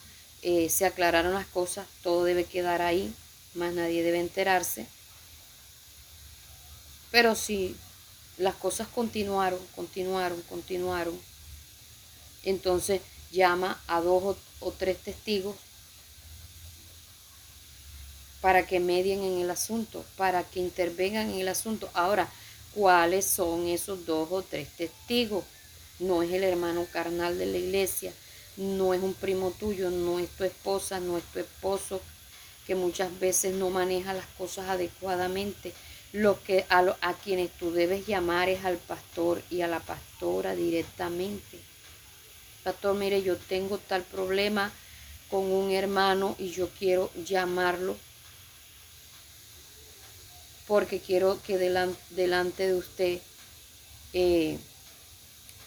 Speaker 1: eh, se aclararon las cosas, todo debe quedar ahí, más nadie debe enterarse. Pero si las cosas continuaron, continuaron, continuaron, entonces llama a dos o, tres testigos para que medien en el asunto, para que intervengan en el asunto. Ahora, ¿cuáles son esos dos o tres testigos? No es el hermano carnal de la iglesia, no es un primo tuyo, no es tu esposa, no es tu esposo, que muchas veces no maneja las cosas adecuadamente lo que a, quienes tú debes llamar es al pastor y a la pastora directamente. Pastor, mire, yo tengo tal problema con un hermano y yo quiero llamarlo porque quiero que delante, de usted eh,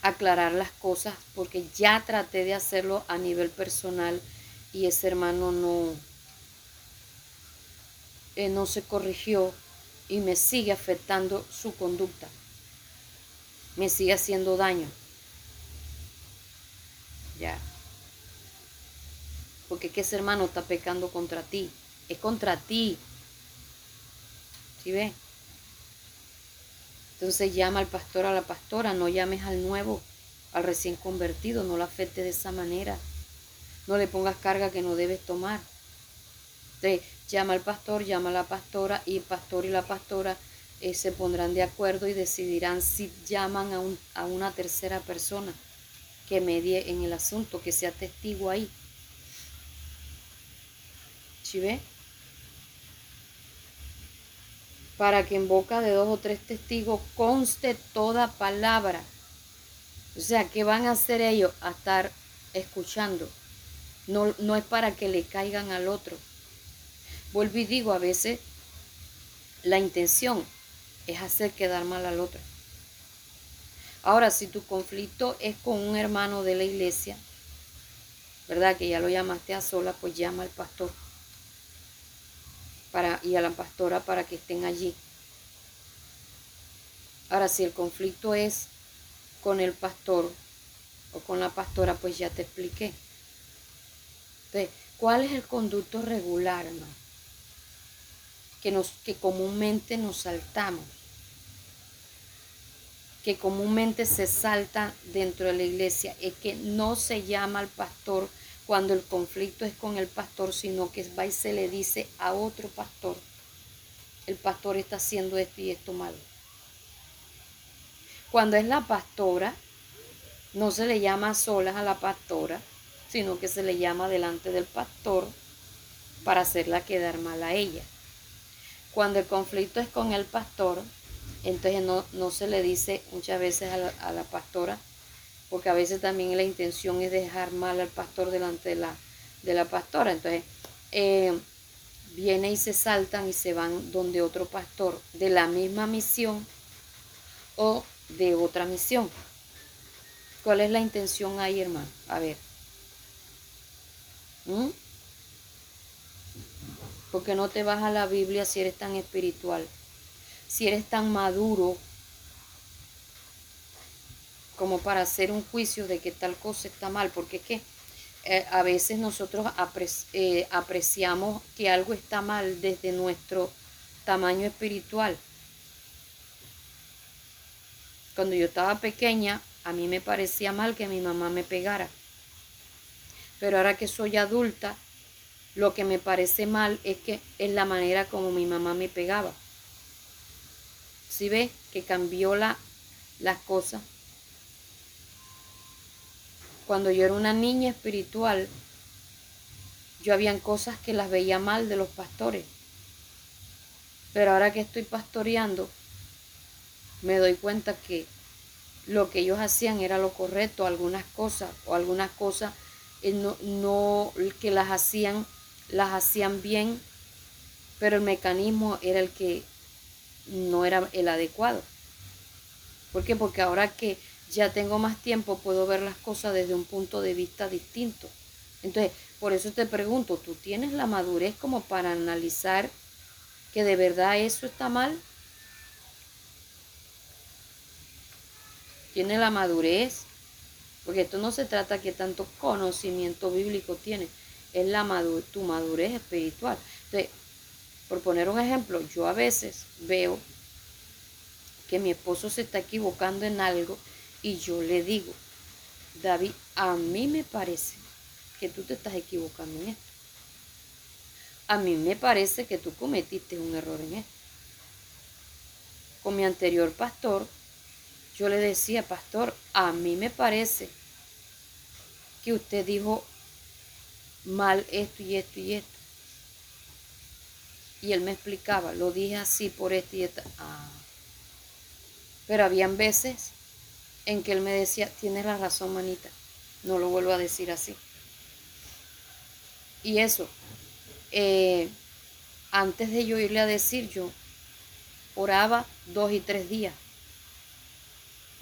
Speaker 1: aclarar las cosas porque ya traté de hacerlo a nivel personal y ese hermano no, eh, no se corrigió y me sigue afectando su conducta. Me sigue haciendo daño. Ya. Porque que ese hermano está pecando contra ti. Es contra ti. ¿Sí ve? Entonces llama al pastor a la pastora, no llames al nuevo, al recién convertido, no lo afecte de esa manera. No le pongas carga que no debes tomar. Entonces, llama al pastor, llama a la pastora y el pastor y la pastora eh, se pondrán de acuerdo y decidirán si llaman a, un, a una tercera persona que medie en el asunto, que sea testigo ahí. ¿Sí ve? Para que en boca de dos o tres testigos conste toda palabra. O sea, ¿qué van a hacer ellos? A estar escuchando. No, no es para que le caigan al otro Vuelvo y digo, a veces la intención es hacer quedar mal al otro. Ahora, si tu conflicto es con un hermano de la iglesia, ¿verdad? Que ya lo llamaste a sola, pues llama al pastor para, y a la pastora para que estén allí. Ahora, si el conflicto es con el pastor o con la pastora, pues ya te expliqué. Entonces, ¿cuál es el conducto regular, que, nos, que comúnmente nos saltamos, que comúnmente se salta dentro de la iglesia, es que no se llama al pastor cuando el conflicto es con el pastor, sino que va y se le dice a otro pastor, el pastor está haciendo esto y esto mal. Cuando es la pastora, no se le llama solas a la pastora, sino que se le llama delante del pastor para hacerla quedar mal a ella. Cuando el conflicto es con el pastor, entonces no, se le dice muchas veces a la, pastora, porque a veces también la intención es dejar mal al pastor delante de la, de la pastora. Entonces, eh, viene y se saltan y se van donde otro pastor de la misma misión o de otra misión. ¿Cuál es la intención ahí, hermano? A ver. ¿Mm? Porque no te vas a la Biblia si eres tan espiritual, si eres tan maduro como para hacer un juicio de que tal cosa está mal, porque es que eh, a veces nosotros eh, apreciamos que algo está mal desde nuestro tamaño espiritual. Cuando yo estaba pequeña, a mí me parecía mal que mi mamá me pegara. Pero ahora que soy adulta, lo que me parece mal es que es la manera como mi mamá me pegaba. Si ¿Sí ve que cambió la, las cosas? Cuando yo era una niña espiritual, yo habían cosas que las veía mal de los pastores. Pero ahora que estoy pastoreando, me doy cuenta que lo que ellos hacían era lo correcto, algunas cosas o algunas cosas eh, no, no que las hacían las hacían bien, pero el mecanismo era el que no era el adecuado. ¿Por qué? Porque ahora que ya tengo más tiempo puedo ver las cosas desde un punto de vista distinto. Entonces, por eso te pregunto, ¿tú tienes la madurez como para analizar que de verdad eso está mal? ¿Tienes la madurez? Porque esto no se trata que tanto conocimiento bíblico tienes, es la tu madurez espiritual. Entonces, por poner un ejemplo, yo a veces veo que mi esposo se está equivocando en algo y yo le digo, David, a mí me parece que tú te estás equivocando en esto. A mí me parece que tú cometiste un error en esto. Con mi anterior pastor, yo le decía, pastor, a mí me parece que usted dijo mal esto y esto y esto. Y él me explicaba, lo dije así por esto y esto. Ah. Pero habían veces en que él me decía, tienes la razón, manita, no lo vuelvo a decir así. Y eso, eh, antes de yo irle a decir, yo oraba dos y tres días.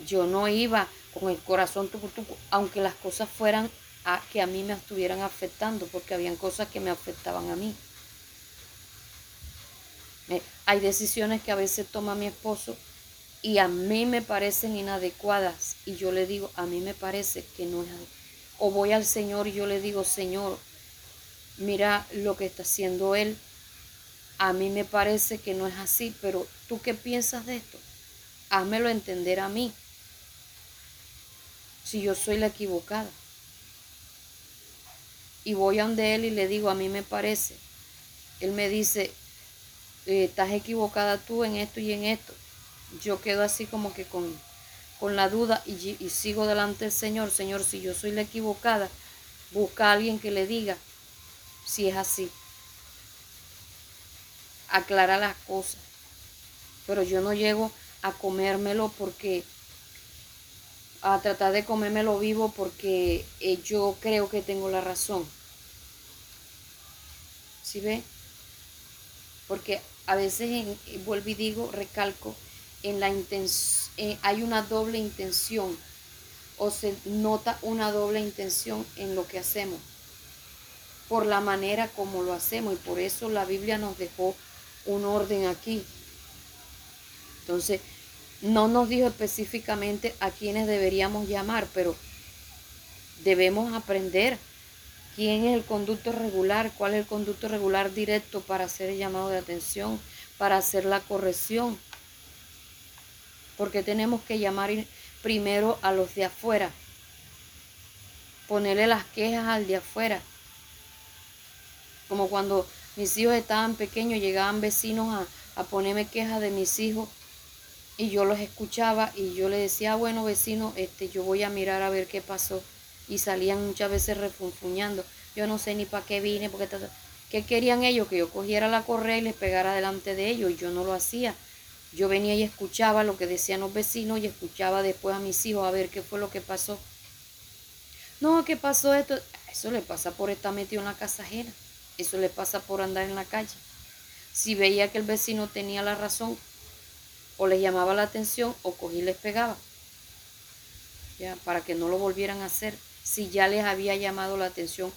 Speaker 1: Yo no iba con el corazón aunque las cosas fueran a, que a mí me estuvieran afectando, porque habían cosas que me afectaban a mí. hay decisiones que a veces toma mi esposo y a mí me parecen inadecuadas y yo le digo, a mí me parece que no es O voy al Señor y yo le digo, Señor, mira lo que está haciendo Él. A mí me parece que no es así, pero ¿tú qué piensas de esto? Házmelo entender a mí. Si yo soy la equivocada. Y voy a donde Él y le digo, a mí me parece. Él me dice, eh, estás equivocada tú en esto y en esto yo quedo así como que con, con la duda y, sigo delante del Señor. Señor, si yo soy la equivocada, busca a alguien que le diga si es así. Aclara las cosas. Pero yo no llego a comérmelo porque a tratar de comérmelo vivo porque eh, yo creo que tengo la razón. ¿Sí ve? Porque a veces vuelvo y digo, recalco, en la eh, hay una doble intención o se nota una doble intención en lo que hacemos por la manera como lo hacemos y por eso la Biblia nos dejó un orden aquí. Entonces, no nos dijo específicamente a quiénes deberíamos llamar, pero debemos aprender quién es el conducto regular, cuál es el conducto regular directo para hacer el llamado de atención, para hacer la corrección porque tenemos que llamar primero a los de afuera, ponerle las quejas al de afuera. Como cuando mis hijos estaban pequeños, llegaban vecinos a, a ponerme quejas de mis hijos y yo los escuchaba y yo les decía, ah, bueno vecino, este, yo voy a mirar a ver qué pasó. Y salían muchas veces refunfuñando. Yo no sé ni para qué vine, porque ¿qué querían ellos? Que yo cogiera la correa y les pegara delante de ellos y yo no lo hacía. Yo venía y escuchaba lo que decían los vecinos y escuchaba después a mis hijos a ver qué fue lo que pasó. No, ¿qué pasó esto? Eso le pasa por estar metido en la casa ajena. Eso le pasa por andar en la calle. Si veía que el vecino tenía la razón, o les llamaba la atención, o cogí y les pegaba. Ya, para que no lo volvieran a hacer. Si ya les había llamado la atención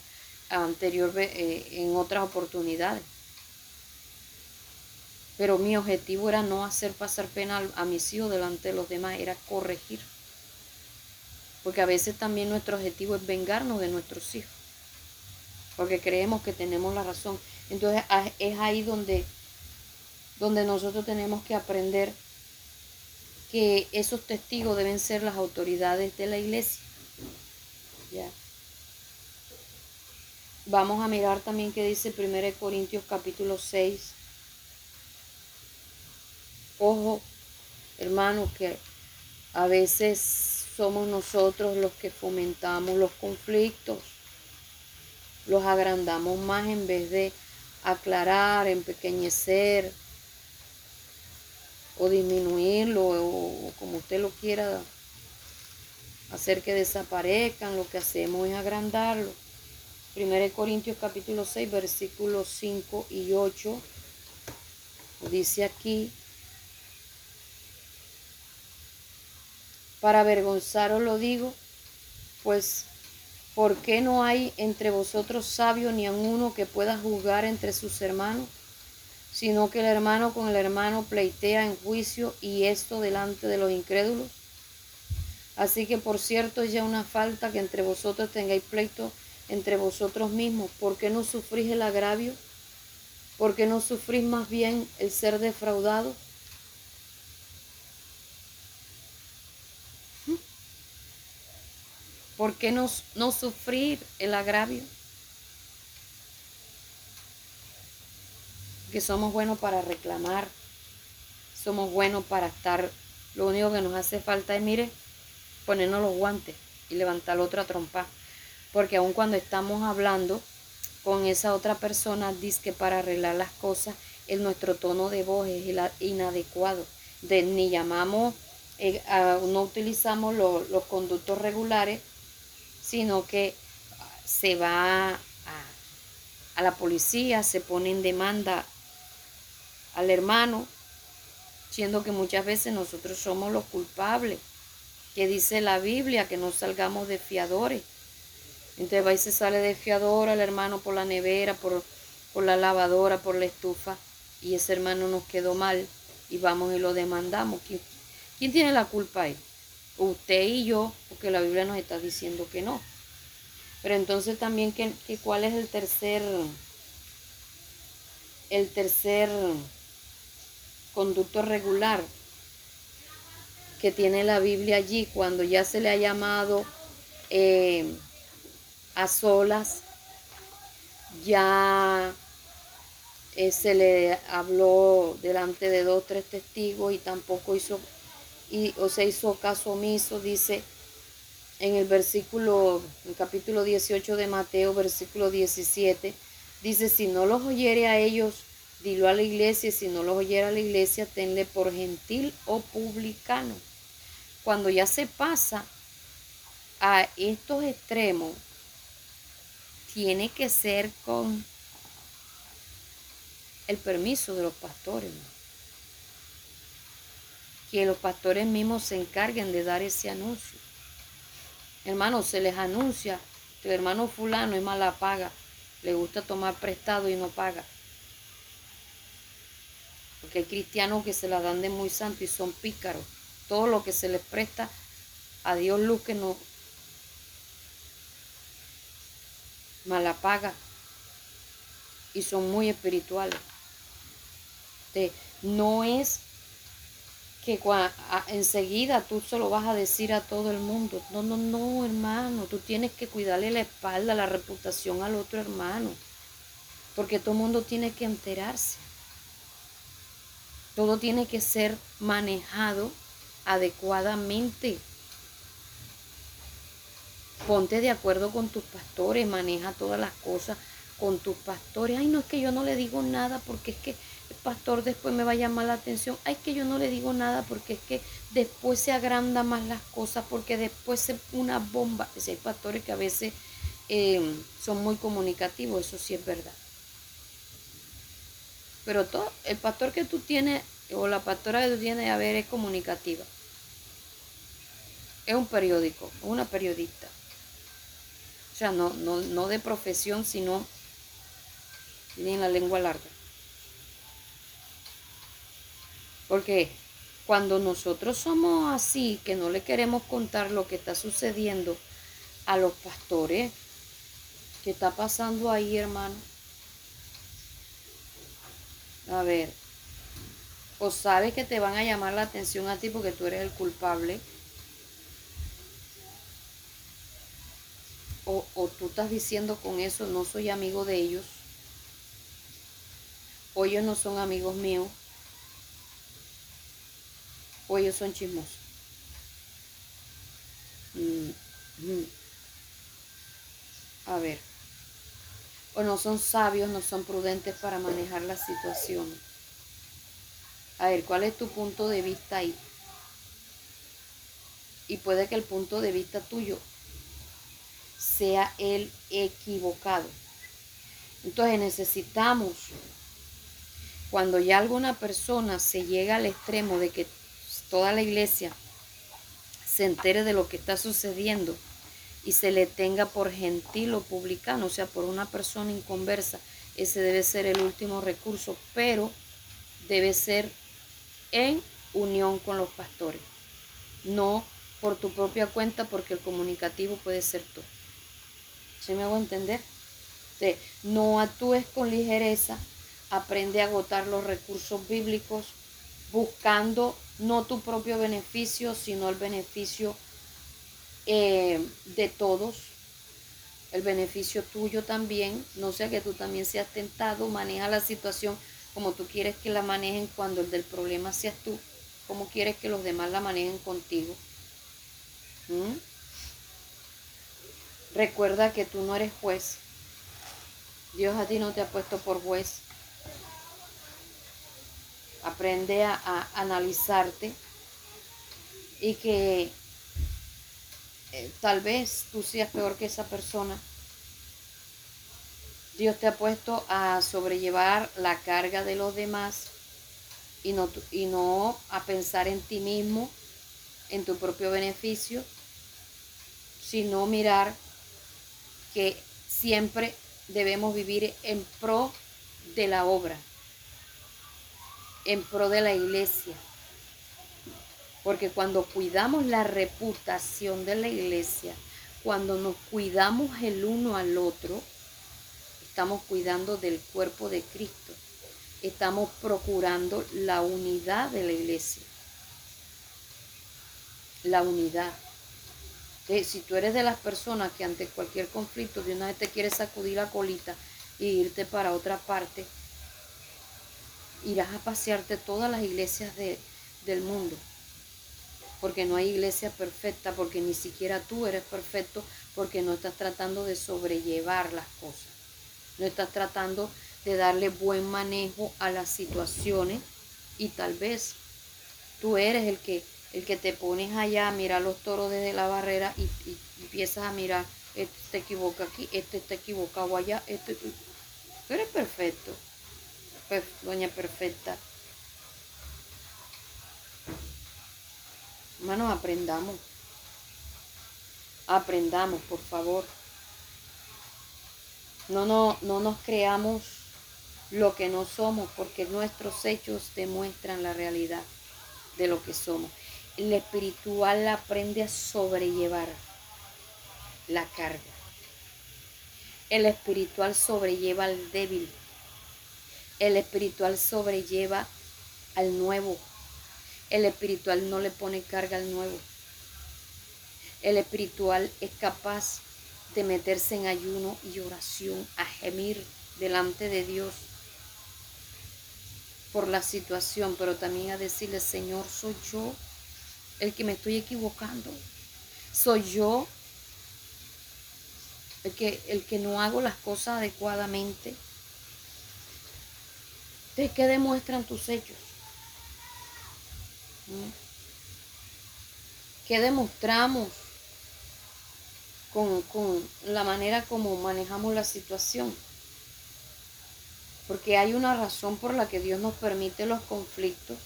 Speaker 1: anterior eh, en otras oportunidades pero mi objetivo era no hacer pasar pena a mis hijos delante de los demás, era corregir. Porque a veces también nuestro objetivo es vengarnos de nuestros hijos, porque creemos que tenemos la razón. Entonces es ahí donde, donde nosotros tenemos que aprender que esos testigos deben ser las autoridades de la iglesia. ¿Ya? Vamos a mirar también qué dice 1 Corintios capítulo 6, Ojo, hermanos, que a veces somos nosotros los que fomentamos los conflictos. Los agrandamos más en vez de aclarar, empequeñecer o disminuirlo o como usted lo quiera hacer que desaparezcan, lo que hacemos es agrandarlo. 1 Corintios capítulo 6, versículos 5 y 8, dice aquí, para avergonzaros lo digo, pues ¿por qué no hay entre vosotros sabio ni uno que pueda juzgar entre sus hermanos? Sino que el hermano con el hermano pleitea en juicio y esto delante de los incrédulos. Así que por cierto es ya una falta que entre vosotros tengáis pleito entre vosotros mismos. ¿Por qué no sufrís el agravio? ¿Por qué no sufrís más bien el ser defraudado? ¿Por qué no, no sufrir el agravio? Que somos buenos para reclamar, somos buenos para estar, lo único que nos hace falta es, mire, ponernos los guantes y levantar la otra trompa. Porque aun cuando estamos hablando con esa otra persona, dice que para arreglar las cosas, el, nuestro tono de voz es inadecuado. De, ni llamamos, eh, no utilizamos los conductos regulares, sino que se va a, a la policía, se pone en demanda al hermano, siendo que muchas veces nosotros somos los culpables que dice la Biblia que no salgamos de fiadores. Entonces va y se sale de fiador al hermano por la nevera, por, por la lavadora, por la estufa, y ese hermano nos quedó mal y vamos y lo demandamos. ¿Quién, tiene la culpa ahí? Usted y yo, porque la Biblia nos está diciendo que no. Pero entonces también que, que cuál es el tercer, el tercer conducto regular que tiene la Biblia allí cuando ya se le ha llamado eh, a solas, ya eh, se le habló delante de dos, tres testigos y tampoco hizo, y, o se hizo caso omiso, dice en el versículo, el capítulo 18 de Mateo, versículo 17, dice, si no los oyere a ellos, dilo a la iglesia, si no los oyera a la iglesia, tenle por gentil o publicano cuando ya se pasa a estos extremos, tiene que ser con el permiso de los pastores. Que los pastores mismos se encarguen de dar ese anuncio. Hermano, se les anuncia el hermano fulano es mala paga, le gusta tomar prestado y no paga. Porque hay cristianos que se la dan de muy santo y son pícaros todo lo que se les presta a Dios luz que no mala paga y son muy espirituales. no es que enseguida tú se lo vas a decir a todo el mundo. No, no, no, hermano. Tú tienes que cuidarle la espalda, la reputación al otro hermano. Porque todo el mundo tiene que enterarse. Todo tiene que ser manejado adecuadamente. Ponte de acuerdo con tus pastores, maneja todas las cosas con tus pastores. Ay, no es que yo no le digo nada porque es que pastor después me va a llamar la atención. Ay, que yo no le digo nada porque es que después se agranda más las cosas, porque después se una bomba. Es hay pastores que a veces eh, son muy comunicativos, eso sí es verdad. Pero todo, el pastor que tú tienes o la pastora que tú tienes a ver es comunicativa. Es un periódico, una periodista. O sea, no, no, no de profesión, sino tiene la lengua larga. Porque cuando nosotros somos así, que no le queremos contar lo que está sucediendo a los pastores, ¿qué está pasando ahí, hermano? A ver, o sabes que te van a llamar la atención a ti porque tú eres el culpable, o, o tú estás diciendo con eso, no soy amigo de ellos, o ellos no son amigos míos, o ellos son chismosos. A ver. O no son sabios, no son prudentes para manejar la situación. A ver, ¿cuál es tu punto de vista ahí? Y puede que el punto de vista tuyo sea el equivocado. Entonces necesitamos, cuando ya alguna persona se llega al extremo de que toda la iglesia se entere de lo que está sucediendo y se le tenga por gentil o publicano, o sea, por una persona inconversa, ese debe ser el último recurso, pero debe ser en unión con los pastores, no por tu propia cuenta, porque el comunicativo puede ser tú. ¿Sí me hago entender? no actúes con ligereza, aprende a agotar los recursos bíblicos, buscando no tu propio beneficio, sino el beneficio eh, de todos, el beneficio tuyo también, no sea que tú también seas tentado, maneja la situación como tú quieres que la manejen cuando el del problema seas tú, como quieres que los demás la manejen contigo. ¿Mm? Recuerda que tú no eres juez. Dios a ti no te ha puesto por juez. Aprende a, analizarte y que eh, tal vez tú seas peor que esa persona. Dios te ha puesto a sobrellevar la carga de los demás y no, y no a pensar en ti mismo, en tu propio beneficio, sino mirar que siempre debemos vivir en pro de la obra, en pro de la iglesia. Porque cuando cuidamos la reputación de la iglesia, cuando nos cuidamos el uno al otro, estamos cuidando del cuerpo de Cristo. Estamos procurando la unidad de la iglesia. La unidad si tú eres de las personas que ante cualquier conflicto de una vez te quieres sacudir la colita e irte para otra parte, irás a pasearte todas las iglesias del mundo. Porque no hay iglesia perfecta, porque ni siquiera tú eres perfecto, porque no estás tratando de sobrellevar las cosas. No estás tratando de darle buen manejo a las situaciones y tal vez tú eres el que el que te pones allá a mirar los toros desde la barrera y, empiezas a mirar, este te equivoca aquí, este está equivocado allá, este... Tú eres perfecto, doña perfecta. Hermanos, aprendamos. Aprendamos, por favor. No, no, no nos creamos lo que no somos, porque nuestros hechos demuestran la realidad de lo que somos el espiritual aprende a sobrellevar la carga. El espiritual sobrelleva al débil. El espiritual sobrelleva al nuevo. El espiritual no le pone carga al nuevo. El espiritual es capaz de meterse en ayuno y oración, a gemir delante de Dios por la situación, pero también a decirle, Señor, soy yo el que me estoy equivocando. Soy yo el que, el que no hago las cosas adecuadamente. ¿De qué demuestran tus hechos? ¿Mm? ¿Qué demostramos con, con la manera como manejamos la situación? Porque hay una razón por la que Dios nos permite los conflictos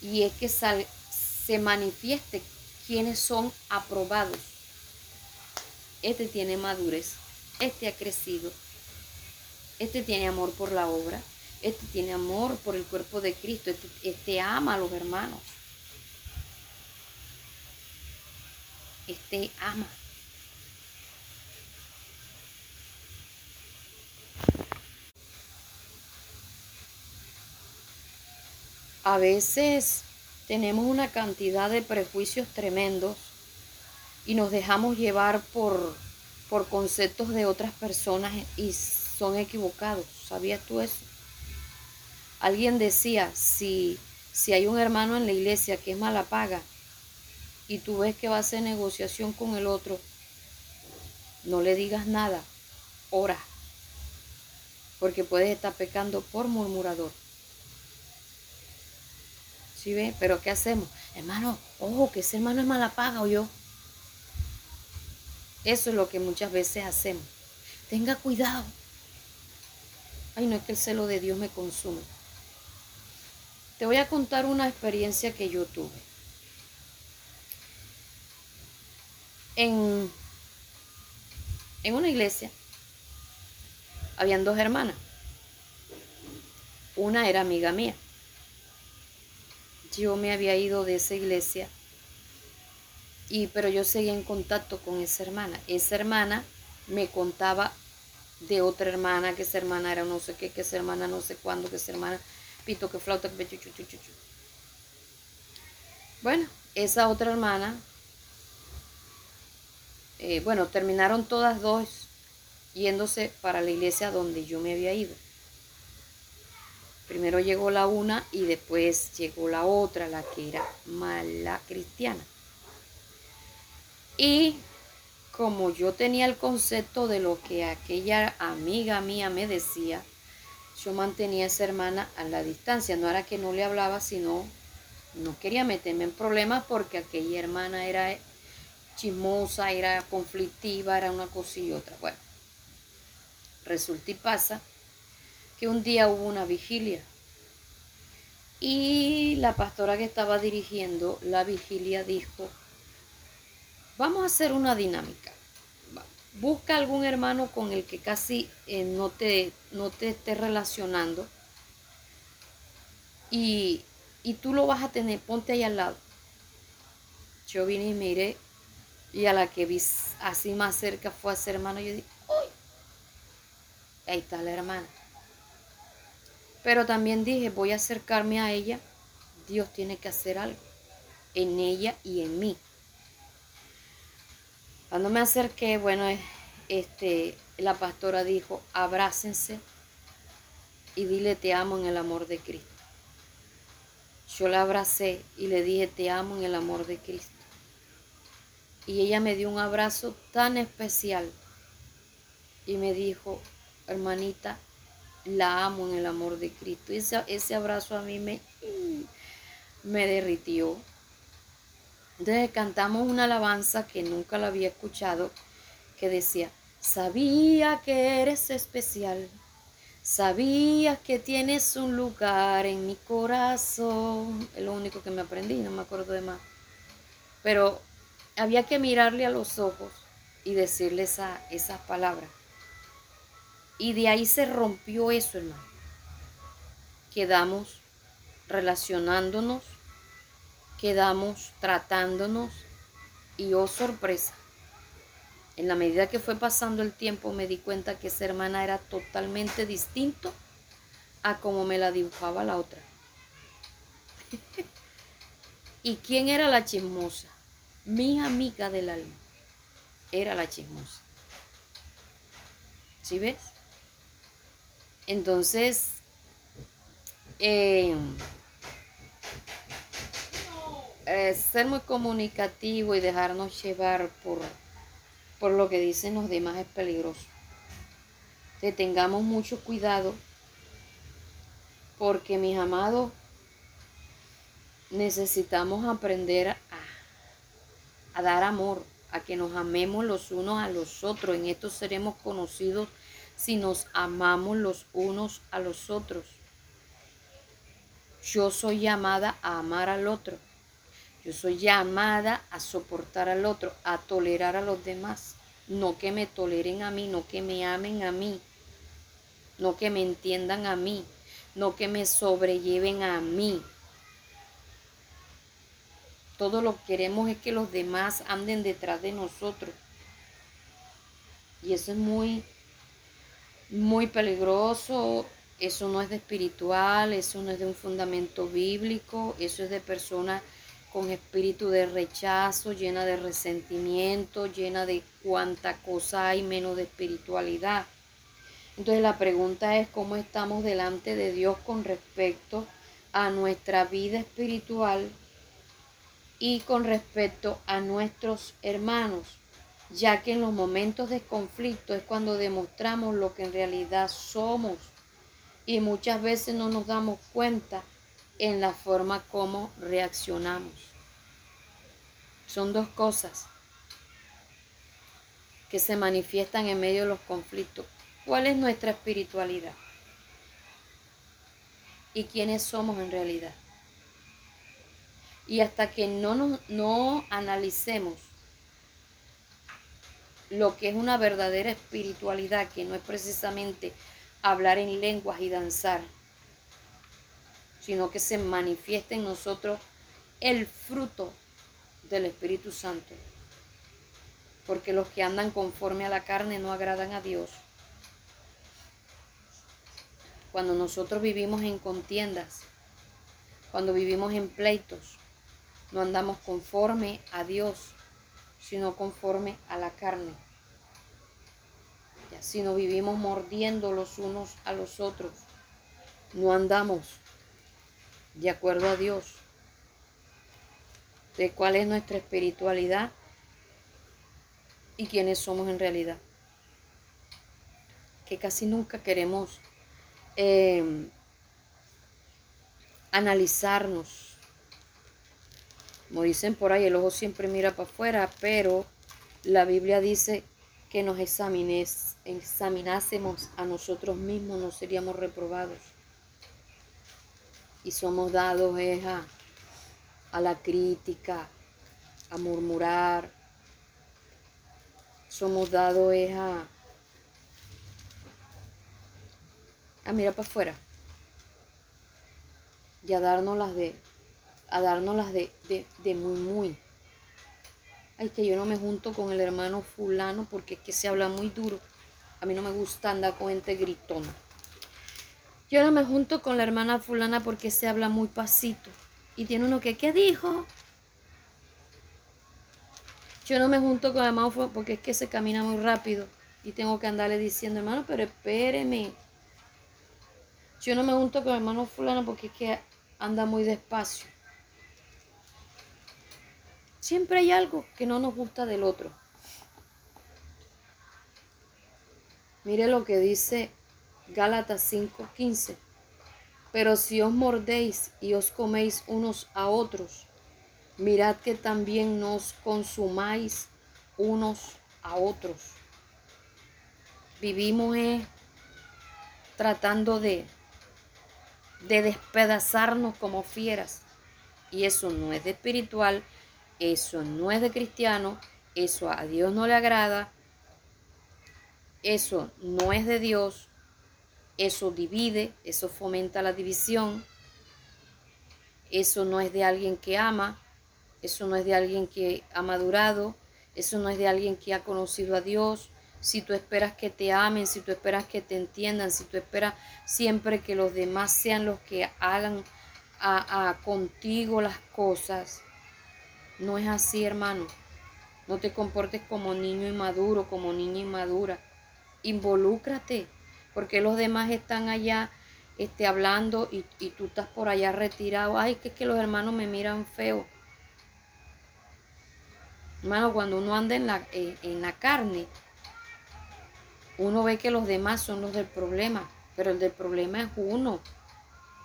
Speaker 1: y es que se manifieste quienes son aprobados. Este tiene madurez, este ha crecido, este tiene amor por la obra, este tiene amor por el cuerpo de Cristo, este, este ama a los hermanos. Este ama. A veces tenemos una cantidad de prejuicios tremendos y nos dejamos llevar por, por conceptos de otras personas y son equivocados. ¿Sabías tú eso? Alguien decía, si, si hay un hermano en la iglesia que es mala paga, y tú ves que va a hacer negociación con el otro, no le digas nada, ora, porque puedes estar pecando por murmurador. ¿Sí ve? Pero ¿qué hacemos? Hermano, ojo, que ese hermano es mala paga o yo. Eso es lo que muchas veces hacemos. Tenga cuidado. Ay, no es que el celo de Dios me consume. Te voy a contar una experiencia que yo tuve. En, en una iglesia habían dos hermanas. Una era amiga mía. Yo me había ido de esa iglesia y pero yo seguía en contacto con esa hermana. Esa hermana me contaba de otra hermana, que esa hermana era no sé qué, que esa hermana no sé cuándo, que esa hermana pito, que flauta, que chuchu, Bueno, esa otra hermana, eh, bueno, terminaron todas dos yéndose para la iglesia donde yo me había ido. Primero llegó la una y después llegó la otra, la que era mala cristiana. Y como yo tenía el concepto de lo que aquella amiga mía me decía, yo mantenía a esa hermana a la distancia. No era que no le hablaba, sino no quería meterme en problemas porque aquella hermana era chismosa, era conflictiva, era una cosa y otra. Bueno, resulta y pasa que un día hubo una vigilia y la pastora que estaba dirigiendo la vigilia dijo, vamos a hacer una dinámica busca algún hermano con el que casi eh, no, te, no te esté relacionando y, tú lo vas a tener, ponte ahí al lado. Yo vine y miré y a la que vi así más cerca fue a ser hermano. Yo dije, ¡Uy! Ahí está la hermana. Pero también dije, voy a acercarme a ella. Dios tiene que hacer algo en ella y en mí. Cuando me acerqué, bueno, este, la pastora dijo, abrácense y dile te amo en el amor de Cristo. Yo la abracé y le dije te amo en el amor de Cristo. Y ella me dio un abrazo tan especial y me dijo, hermanita, la amo en el amor de Cristo. Y ese, ese abrazo a mí me, me derritió. Entonces cantamos una alabanza que nunca la había escuchado, que decía, sabía que eres especial, sabía que tienes un lugar en mi corazón. Es lo único que me aprendí, no me acuerdo de más. Pero había que mirarle a los ojos y decirle esa, esas palabras. Y de ahí se rompió eso, hermano. Quedamos relacionándonos quedamos tratándonos y oh sorpresa, en la medida que fue pasando el tiempo me di cuenta que esa hermana era totalmente distinto a como me la dibujaba la otra. ¿Y quién era la chismosa? Mi amiga del alma era la chismosa. ¿Sí ves? Entonces, eh, eh, ser muy comunicativo y dejarnos llevar por, por lo que dicen los demás es peligroso. Que tengamos mucho cuidado porque mis amados necesitamos aprender a, a dar amor, a que nos amemos los unos a los otros. En esto seremos conocidos si nos amamos los unos a los otros. Yo soy llamada a amar al otro. Yo soy llamada a soportar al otro, a tolerar a los demás. No que me toleren a mí, no que me amen a mí, no que me entiendan a mí, no que me sobrelleven a mí. Todo lo que queremos es que los demás anden detrás de nosotros. Y eso es muy, muy peligroso. Eso no es de espiritual, eso no es de un fundamento bíblico, eso es de personas con espíritu de rechazo, llena de resentimiento, llena de cuánta cosa hay, menos de espiritualidad. Entonces la pregunta es cómo estamos delante de Dios con respecto a nuestra vida espiritual y con respecto a nuestros hermanos, ya que en los momentos de conflicto es cuando demostramos lo que en realidad somos y muchas veces no nos damos cuenta en la forma como reaccionamos. Son dos cosas que se manifiestan en medio de los conflictos. ¿Cuál es nuestra espiritualidad? ¿Y quiénes somos en realidad? Y hasta que no, no analicemos lo que es una verdadera espiritualidad, que no es precisamente hablar en lenguas y danzar, sino que se manifieste en nosotros el fruto del Espíritu Santo. Porque los que andan conforme a la carne no agradan a Dios. Cuando nosotros vivimos en contiendas, cuando vivimos en pleitos, no andamos conforme a Dios, sino conforme a la carne. sino vivimos mordiendo los unos a los otros. No andamos de acuerdo a Dios. De cuál es nuestra espiritualidad y quiénes somos en realidad. Que casi nunca queremos eh, analizarnos como dicen por ahí, el ojo siempre mira para afuera, pero la Biblia dice que nos examines, examinásemos a nosotros mismos, no seríamos reprobados. Y somos dados a, a la crítica, a murmurar. Somos dados a, a mirar para afuera y a darnos las de a dárnoslas de, de, muy, muy. Ay, que yo no me junto con el hermano fulano porque es que se habla muy duro. A mí no me gusta andar con gente gritona. Yo no me junto con la hermana fulana porque se habla muy pasito. Y tiene uno que, ¿qué dijo? Yo no me junto con el hermano fulano porque es que se camina muy rápido. Y tengo que andarle diciendo, hermano, pero espéreme. Yo no me junto con el hermano fulano porque es que anda muy despacio. Siempre hay algo que no nos gusta del otro. Mire lo que dice Gálatas 5:15. Pero si os mordéis y os coméis unos a otros, mirad que también nos consumáis unos a otros. Vivimos eh, tratando de, de despedazarnos como fieras. Y eso no es de espiritual, eso no es de cristiano, eso a Dios no le agrada, eso no es de Dios, eso divide, eso fomenta la división, eso no es de alguien que ama, eso no es de alguien que ha madurado, eso no es de alguien que ha conocido a Dios. Si tú esperas que te amen, si tú esperas que te entiendan, si tú esperas siempre que los demás sean los que hagan a, contigo las cosas, no es así, hermano. No te comportes como niño inmaduro, como niña inmadura. Involúcrate, porque los demás están allá este, hablando y, tú estás por allá retirado. Ay, que es que los hermanos me miran feo. Hermano, cuando uno anda en la, en la carne, uno ve que los demás son los del problema, pero el del problema es uno.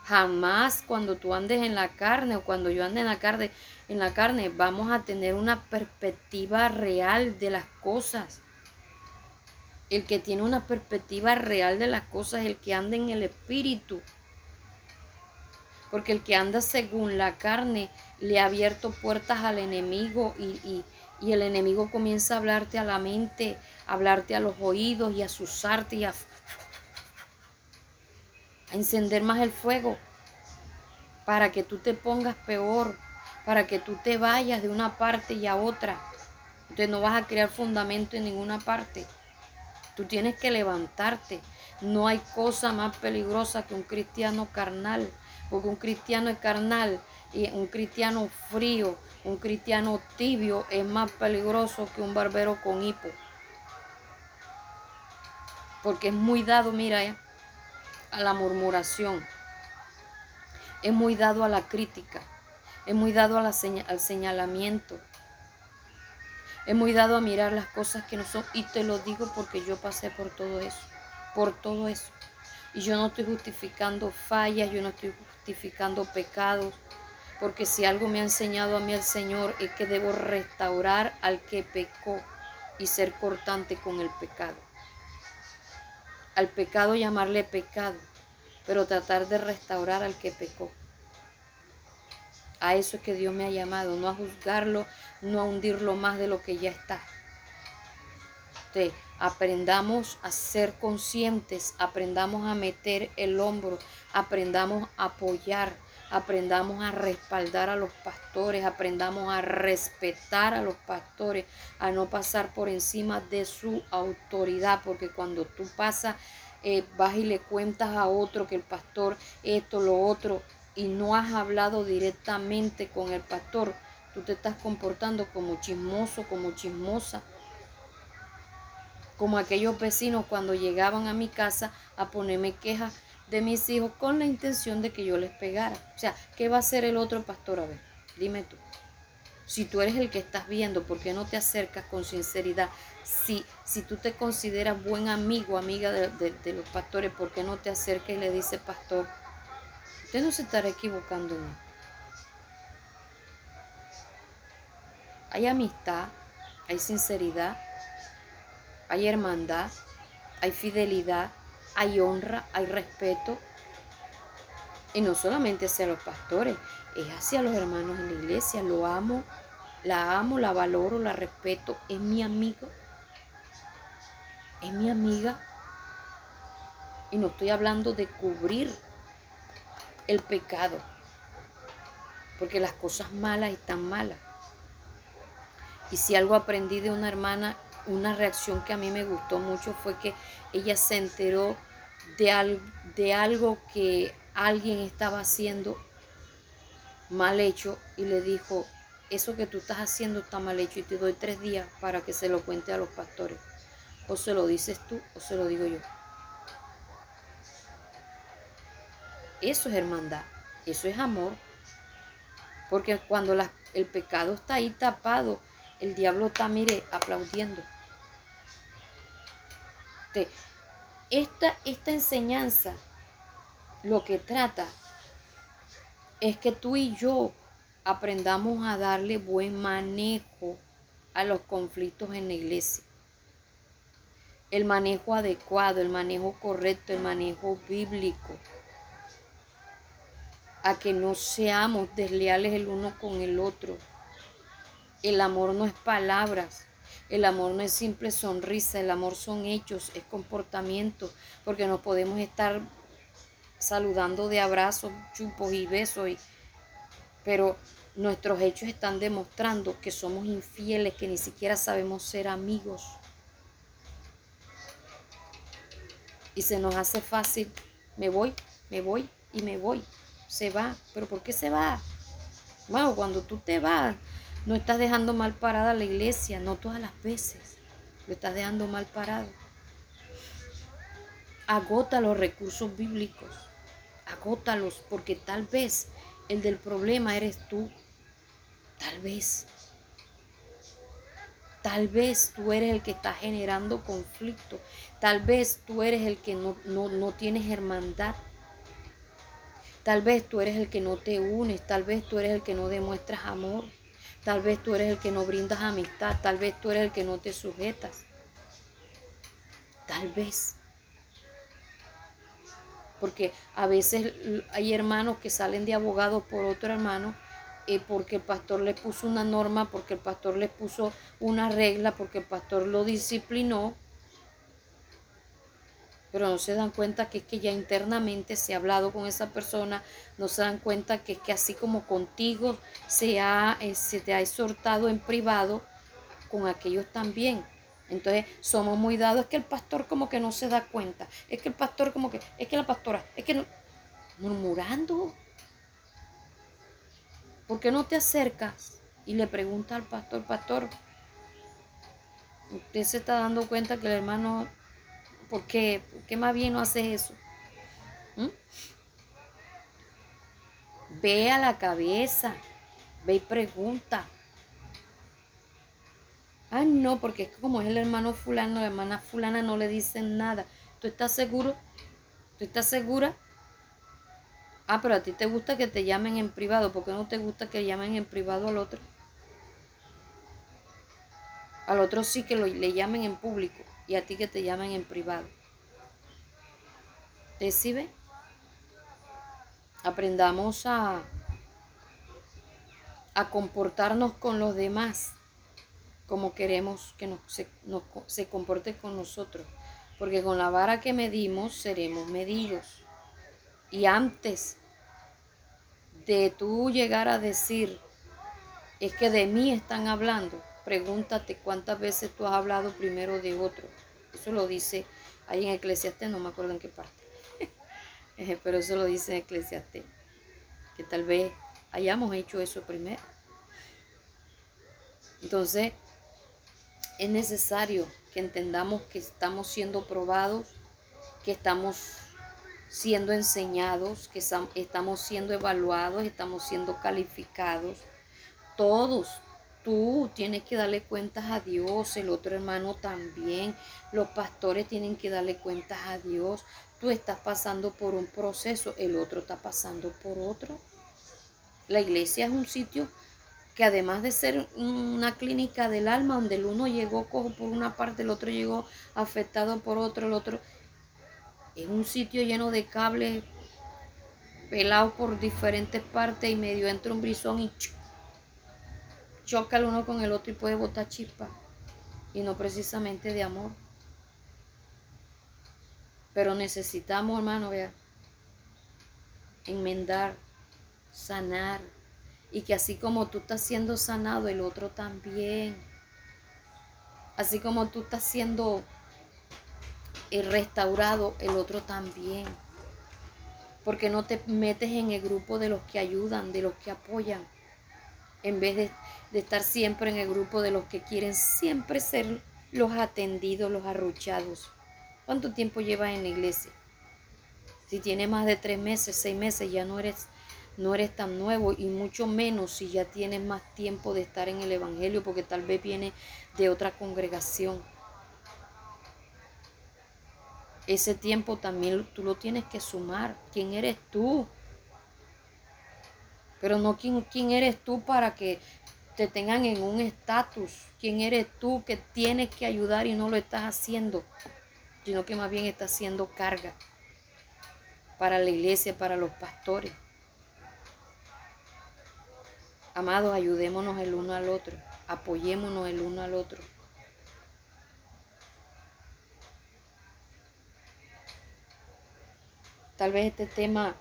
Speaker 1: Jamás cuando tú andes en la carne o cuando yo ande en la carne, en la carne, vamos a tener una perspectiva real de las cosas. El que tiene una perspectiva real de las cosas el que anda en el espíritu. Porque el que anda según la carne le ha abierto puertas al enemigo y, y el enemigo comienza a hablarte a la mente, a hablarte a los oídos y a asusarte y a a encender más el fuego para que tú te pongas peor, para que tú te vayas de una parte y a otra. Entonces no vas a crear fundamento en ninguna parte. Tú tienes que levantarte. No hay cosa más peligrosa que un cristiano carnal, porque un cristiano es carnal y un cristiano frío, un cristiano tibio es más peligroso que un barbero con hipo. Porque es muy dado, mira, eh, a la murmuración. Es muy dado a la crítica. Es muy dado al señalamiento. Es muy dado a mirar las cosas que no son. Y te lo digo porque yo pasé por todo eso. Por todo eso. Y yo no estoy justificando fallas, yo no estoy justificando pecados. Porque si algo me ha enseñado a mí el Señor es que debo restaurar al que pecó y ser cortante con el pecado. Al pecado llamarle pecado, pero tratar de restaurar al que pecó. A eso es que Dios me ha llamado, no a juzgarlo, no a hundirlo más de lo que ya está. aprendamos a ser conscientes, aprendamos a meter el hombro, aprendamos a apoyar, aprendamos a respaldar a los pastores, aprendamos a respetar a los pastores, a no pasar por encima de su autoridad, porque cuando tú pasas, eh, vas y le cuentas a otro que el pastor esto, lo otro, y no has hablado directamente con el pastor, tú te estás comportando como chismoso, como chismosa, como aquellos vecinos cuando llegaban a mi casa a ponerme quejas de mis hijos con la intención de que yo les pegara. O sea, ¿qué va a hacer el otro pastor? A ver, dime tú. Si tú eres el que estás viendo, ¿por qué no te acercas con sinceridad? Si, si tú te consideras buen amigo, amiga de, de los pastores, ¿por qué no te acercas y le dices, pastor, Usted no se estará equivocando en Hay amistad, hay sinceridad, hay hermandad, hay fidelidad, hay honra, hay respeto. Y no solamente hacia los pastores, es hacia los hermanos en la iglesia. Lo amo, la amo, la valoro, la respeto. Es mi amigo. Es mi amiga. Y no estoy hablando de cubrir el pecado. Porque las cosas malas están malas. Y si algo aprendí de una hermana, una reacción que a mí me gustó mucho fue que ella se enteró de, de algo que alguien estaba haciendo mal hecho y le dijo, eso que tú estás haciendo está mal hecho y te doy tres días para que se lo cuente a los pastores. O se lo dices tú o se lo digo yo. Eso es hermandad, eso es amor. Porque cuando el pecado está ahí tapado, el diablo está, mire, aplaudiendo. Esta, esta enseñanza lo que trata es que tú y yo aprendamos a darle buen manejo a los conflictos en la iglesia. El manejo adecuado, el manejo correcto, el manejo bíblico a que no seamos desleales el uno con el otro. El amor no es palabras, el amor no es simple sonrisa, el amor son hechos, es comportamiento, porque no podemos estar saludando de abrazos, chupos y besos, pero nuestros hechos están demostrando que somos infieles, que ni siquiera sabemos ser amigos. Y se nos hace fácil, me voy, me voy y me voy se va. ¿Pero por qué se va? Wow, cuando tú te vas, no estás dejando mal parada la iglesia, no todas las veces. Lo estás dejando mal parado. Agota los recursos bíblicos. Agótalos, porque tal vez el del problema eres tú. Tal vez. Tal vez tú eres el que está generando conflicto. Tal vez tú eres el que no, no, no tienes hermandad. Tal vez tú eres el que no te unes, tal vez tú eres el que no demuestras amor, tal vez tú eres el que no brindas amistad, tal vez tú eres el que no te sujetas. Tal vez. Porque a veces hay hermanos que salen de abogados por otro hermano eh, porque el pastor les puso una norma, porque el pastor les puso una regla, porque el pastor lo disciplinó pero no se dan cuenta que es que ya internamente se ha hablado con esa persona, no se dan cuenta que es que así como contigo se, ha, eh, se te ha exhortado en privado, con aquellos también. Entonces somos muy dados, es que el pastor como que no se da cuenta, es que el pastor como que, es que la pastora, es que no, murmurando. ¿Por qué no te acercas y le preguntas al pastor, pastor, usted se está dando cuenta que el hermano ¿Por qué? ¿Por qué más bien no haces eso? ¿Mm? Ve a la cabeza, Ve y pregunta. Ah, no, porque es como es el hermano fulano, la hermana fulana no le dicen nada. ¿Tú estás seguro? ¿Tú estás segura? Ah, pero a ti te gusta que te llamen en privado. ¿Por qué no te gusta que llamen en privado al otro? Al otro sí que lo, le llamen en público y a ti que te llamen en privado. ¿Recibe? Aprendamos a, a comportarnos con los demás como queremos que nos, se, se comporte con nosotros. Porque con la vara que medimos seremos medidos. Y antes de tú llegar a decir, es que de mí están hablando, pregúntate cuántas veces tú has hablado primero de otro. Eso lo dice ahí en Eclesiastes, no me acuerdo en qué parte. Pero eso lo dice en Eclesiastes. Que tal vez hayamos hecho eso primero. Entonces, es necesario que entendamos que estamos siendo probados, que estamos siendo enseñados, que estamos siendo evaluados, estamos siendo calificados. Todos, tú tienes que darle cuentas a Dios, el otro hermano también, los pastores tienen que darle cuentas a Dios. Tú estás pasando por un proceso, el otro está pasando por otro. La iglesia es un sitio que además de ser una clínica del alma, donde el uno llegó cojo por una parte, el otro llegó afectado por otro, el otro, es un sitio lleno de cables pelados por diferentes partes y medio entra un brisón y choca el uno con el otro y puede botar chispa. Y no precisamente de amor. Pero necesitamos, hermano, vea, enmendar, sanar, y que así como tú estás siendo sanado, el otro también. Así como tú estás siendo eh, restaurado, el otro también. Porque no te metes en el grupo de los que ayudan, de los que apoyan, en vez de, estar siempre en el grupo de los que quieren siempre ser los atendidos, los arruchados. ¿Cuánto tiempo llevas en la iglesia? Si tienes más de tres meses, seis meses, ya no eres no eres tan nuevo y mucho menos si ya tienes más tiempo de estar en el Evangelio porque tal vez viene de otra congregación. Ese tiempo también tú lo tienes que sumar. ¿Quién eres tú? Pero no quién, quién eres tú para que te tengan en un estatus. ¿Quién eres tú que tienes que ayudar y no lo estás haciendo? Sino que más bien estás haciendo carga para la iglesia, para los pastores. Amados, ayudémonos el uno al otro, apoyémonos el uno al otro. Tal vez este tema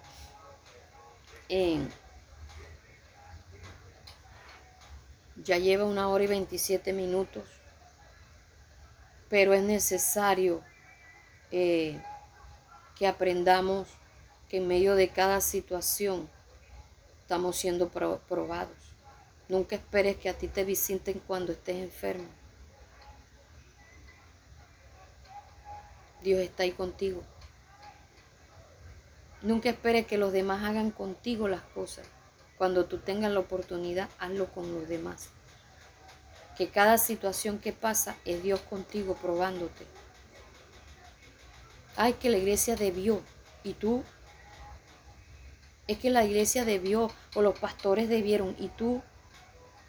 Speaker 1: ya lleva una hora y 27 minutos, pero es necesario eh, que aprendamos que en medio de cada situación estamos siendo probados. Nunca esperes que a ti te visiten cuando estés enfermo. Dios está ahí contigo. Nunca esperes que los demás hagan contigo las cosas. Cuando tú tengas la oportunidad, hazlo con los demás. Que cada situación que pasa es Dios contigo probándote. Ay, que la iglesia debió. Y tú, es que la iglesia debió o los pastores debieron. Y tú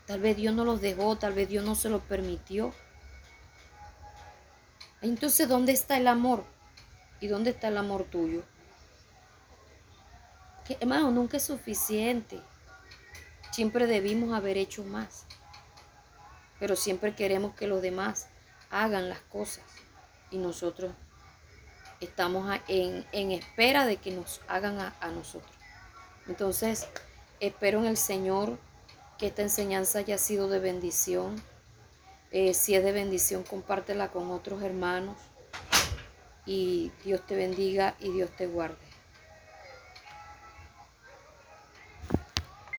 Speaker 1: Tal vez Dios no los dejó, tal vez Dios no se lo permitió. Entonces, ¿dónde está el amor? ¿Y dónde está el amor tuyo? Que, hermano, nunca es suficiente. Siempre debimos haber hecho más. Pero siempre queremos que los demás hagan las cosas. Y nosotros estamos en, espera de que nos hagan a, a nosotros. Entonces, espero en el Señor que esta enseñanza haya sido de bendición. Eh, si es de bendición, compártela con otros hermanos. Y Dios te bendiga y Dios te guarde.